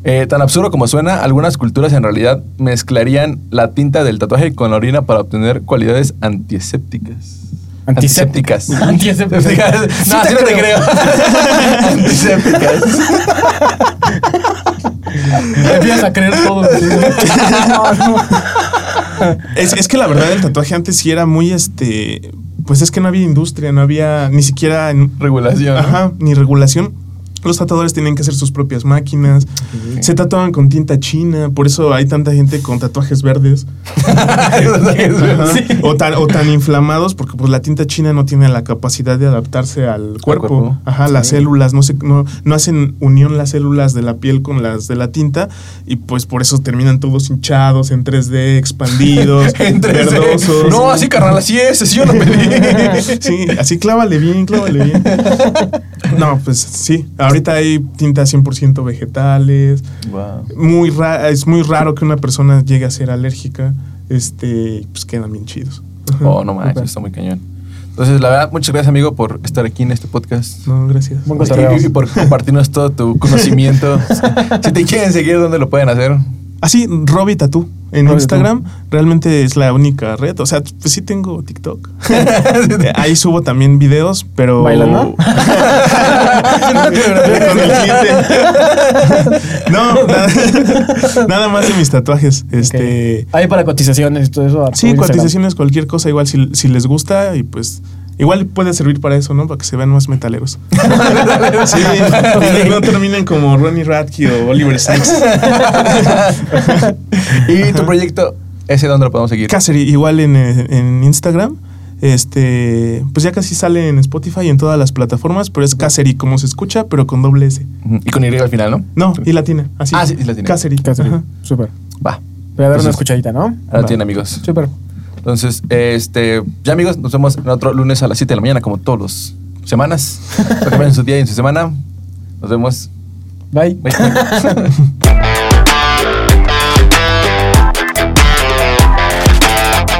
eh, tan absurdo como suena, algunas culturas en realidad mezclarían la tinta del tatuaje con la orina para obtener cualidades antisépticas. Antisépticas. Antisépticas. Antisépticas. *laughs* no, así no te creo. *laughs* Antisépticas. Empiezas a creer todo. No, no. Es, es que la verdad el tatuaje antes sí era muy este. Pues es que no había industria, no había ni siquiera. Regulación. ¿no? Ajá, ni regulación. Los tatuadores tenían que hacer sus propias máquinas. Se tatuaban con tinta china. Por eso hay tanta gente con tatuajes *laughs* verdes. Sí. O, tan, o tan inflamados porque pues la tinta china no tiene la capacidad de adaptarse al cuerpo. cuerpo. Ajá, las células no, se, no, no hacen unión las células de la piel con las de la tinta y pues por eso terminan todos hinchados en 3D, expandidos, *laughs* En 3D. verdosos. No, así carnal, así es, así yo lo pedí. *laughs* Sí, así clávale bien, clávale bien. No, pues sí. Ahorita hay tintas 100% vegetales. Wow. Muy ra- es muy raro que una persona llegue a ser alérgica. Este, pues quedan bien chidos. Oh, no manches, está muy cañón. Entonces, la verdad, muchas gracias, amigo, por estar aquí en este podcast. No, gracias. Buen Y- y, por compartirnos todo tu conocimiento. *laughs* si te quieren seguir, ¿dónde lo pueden hacer? Así, Robbie Tatú. En Instagram realmente es la única red. O sea, pues sí tengo TikTok. *laughs* Ahí subo también videos, pero. ¿Bailando? *laughs* No, nada, nada más de mis tatuajes. Este. Hay para cotizaciones y todo eso. Sí, cotizaciones, cualquier cosa, igual si, si les gusta y pues. Igual puede servir para eso, ¿no? Para que se vean más metaleros. *laughs* sí, y no terminen como Ronnie Radke o Oliver Sykes. *laughs* y tu proyecto, ¿ese dónde lo podemos seguir? Cacery, igual en, eh, en Instagram. Este, pues ya casi sale en Spotify y en todas las plataformas, pero es Cacery como se escucha, pero con doble S. Y con Y al final, ¿no? No, y latina, así. Ah, sí, y latina. Cacery. Ajá. Súper. Va. Voy a dar una escuchadita, ¿no? Ahora Va. tiene amigos. Súper. Entonces, este, ya amigos, nos vemos en otro lunes a las 7 de la mañana, como todos los semanas. *laughs* En su día y en su semana. Nos vemos. Bye. Bye. *laughs*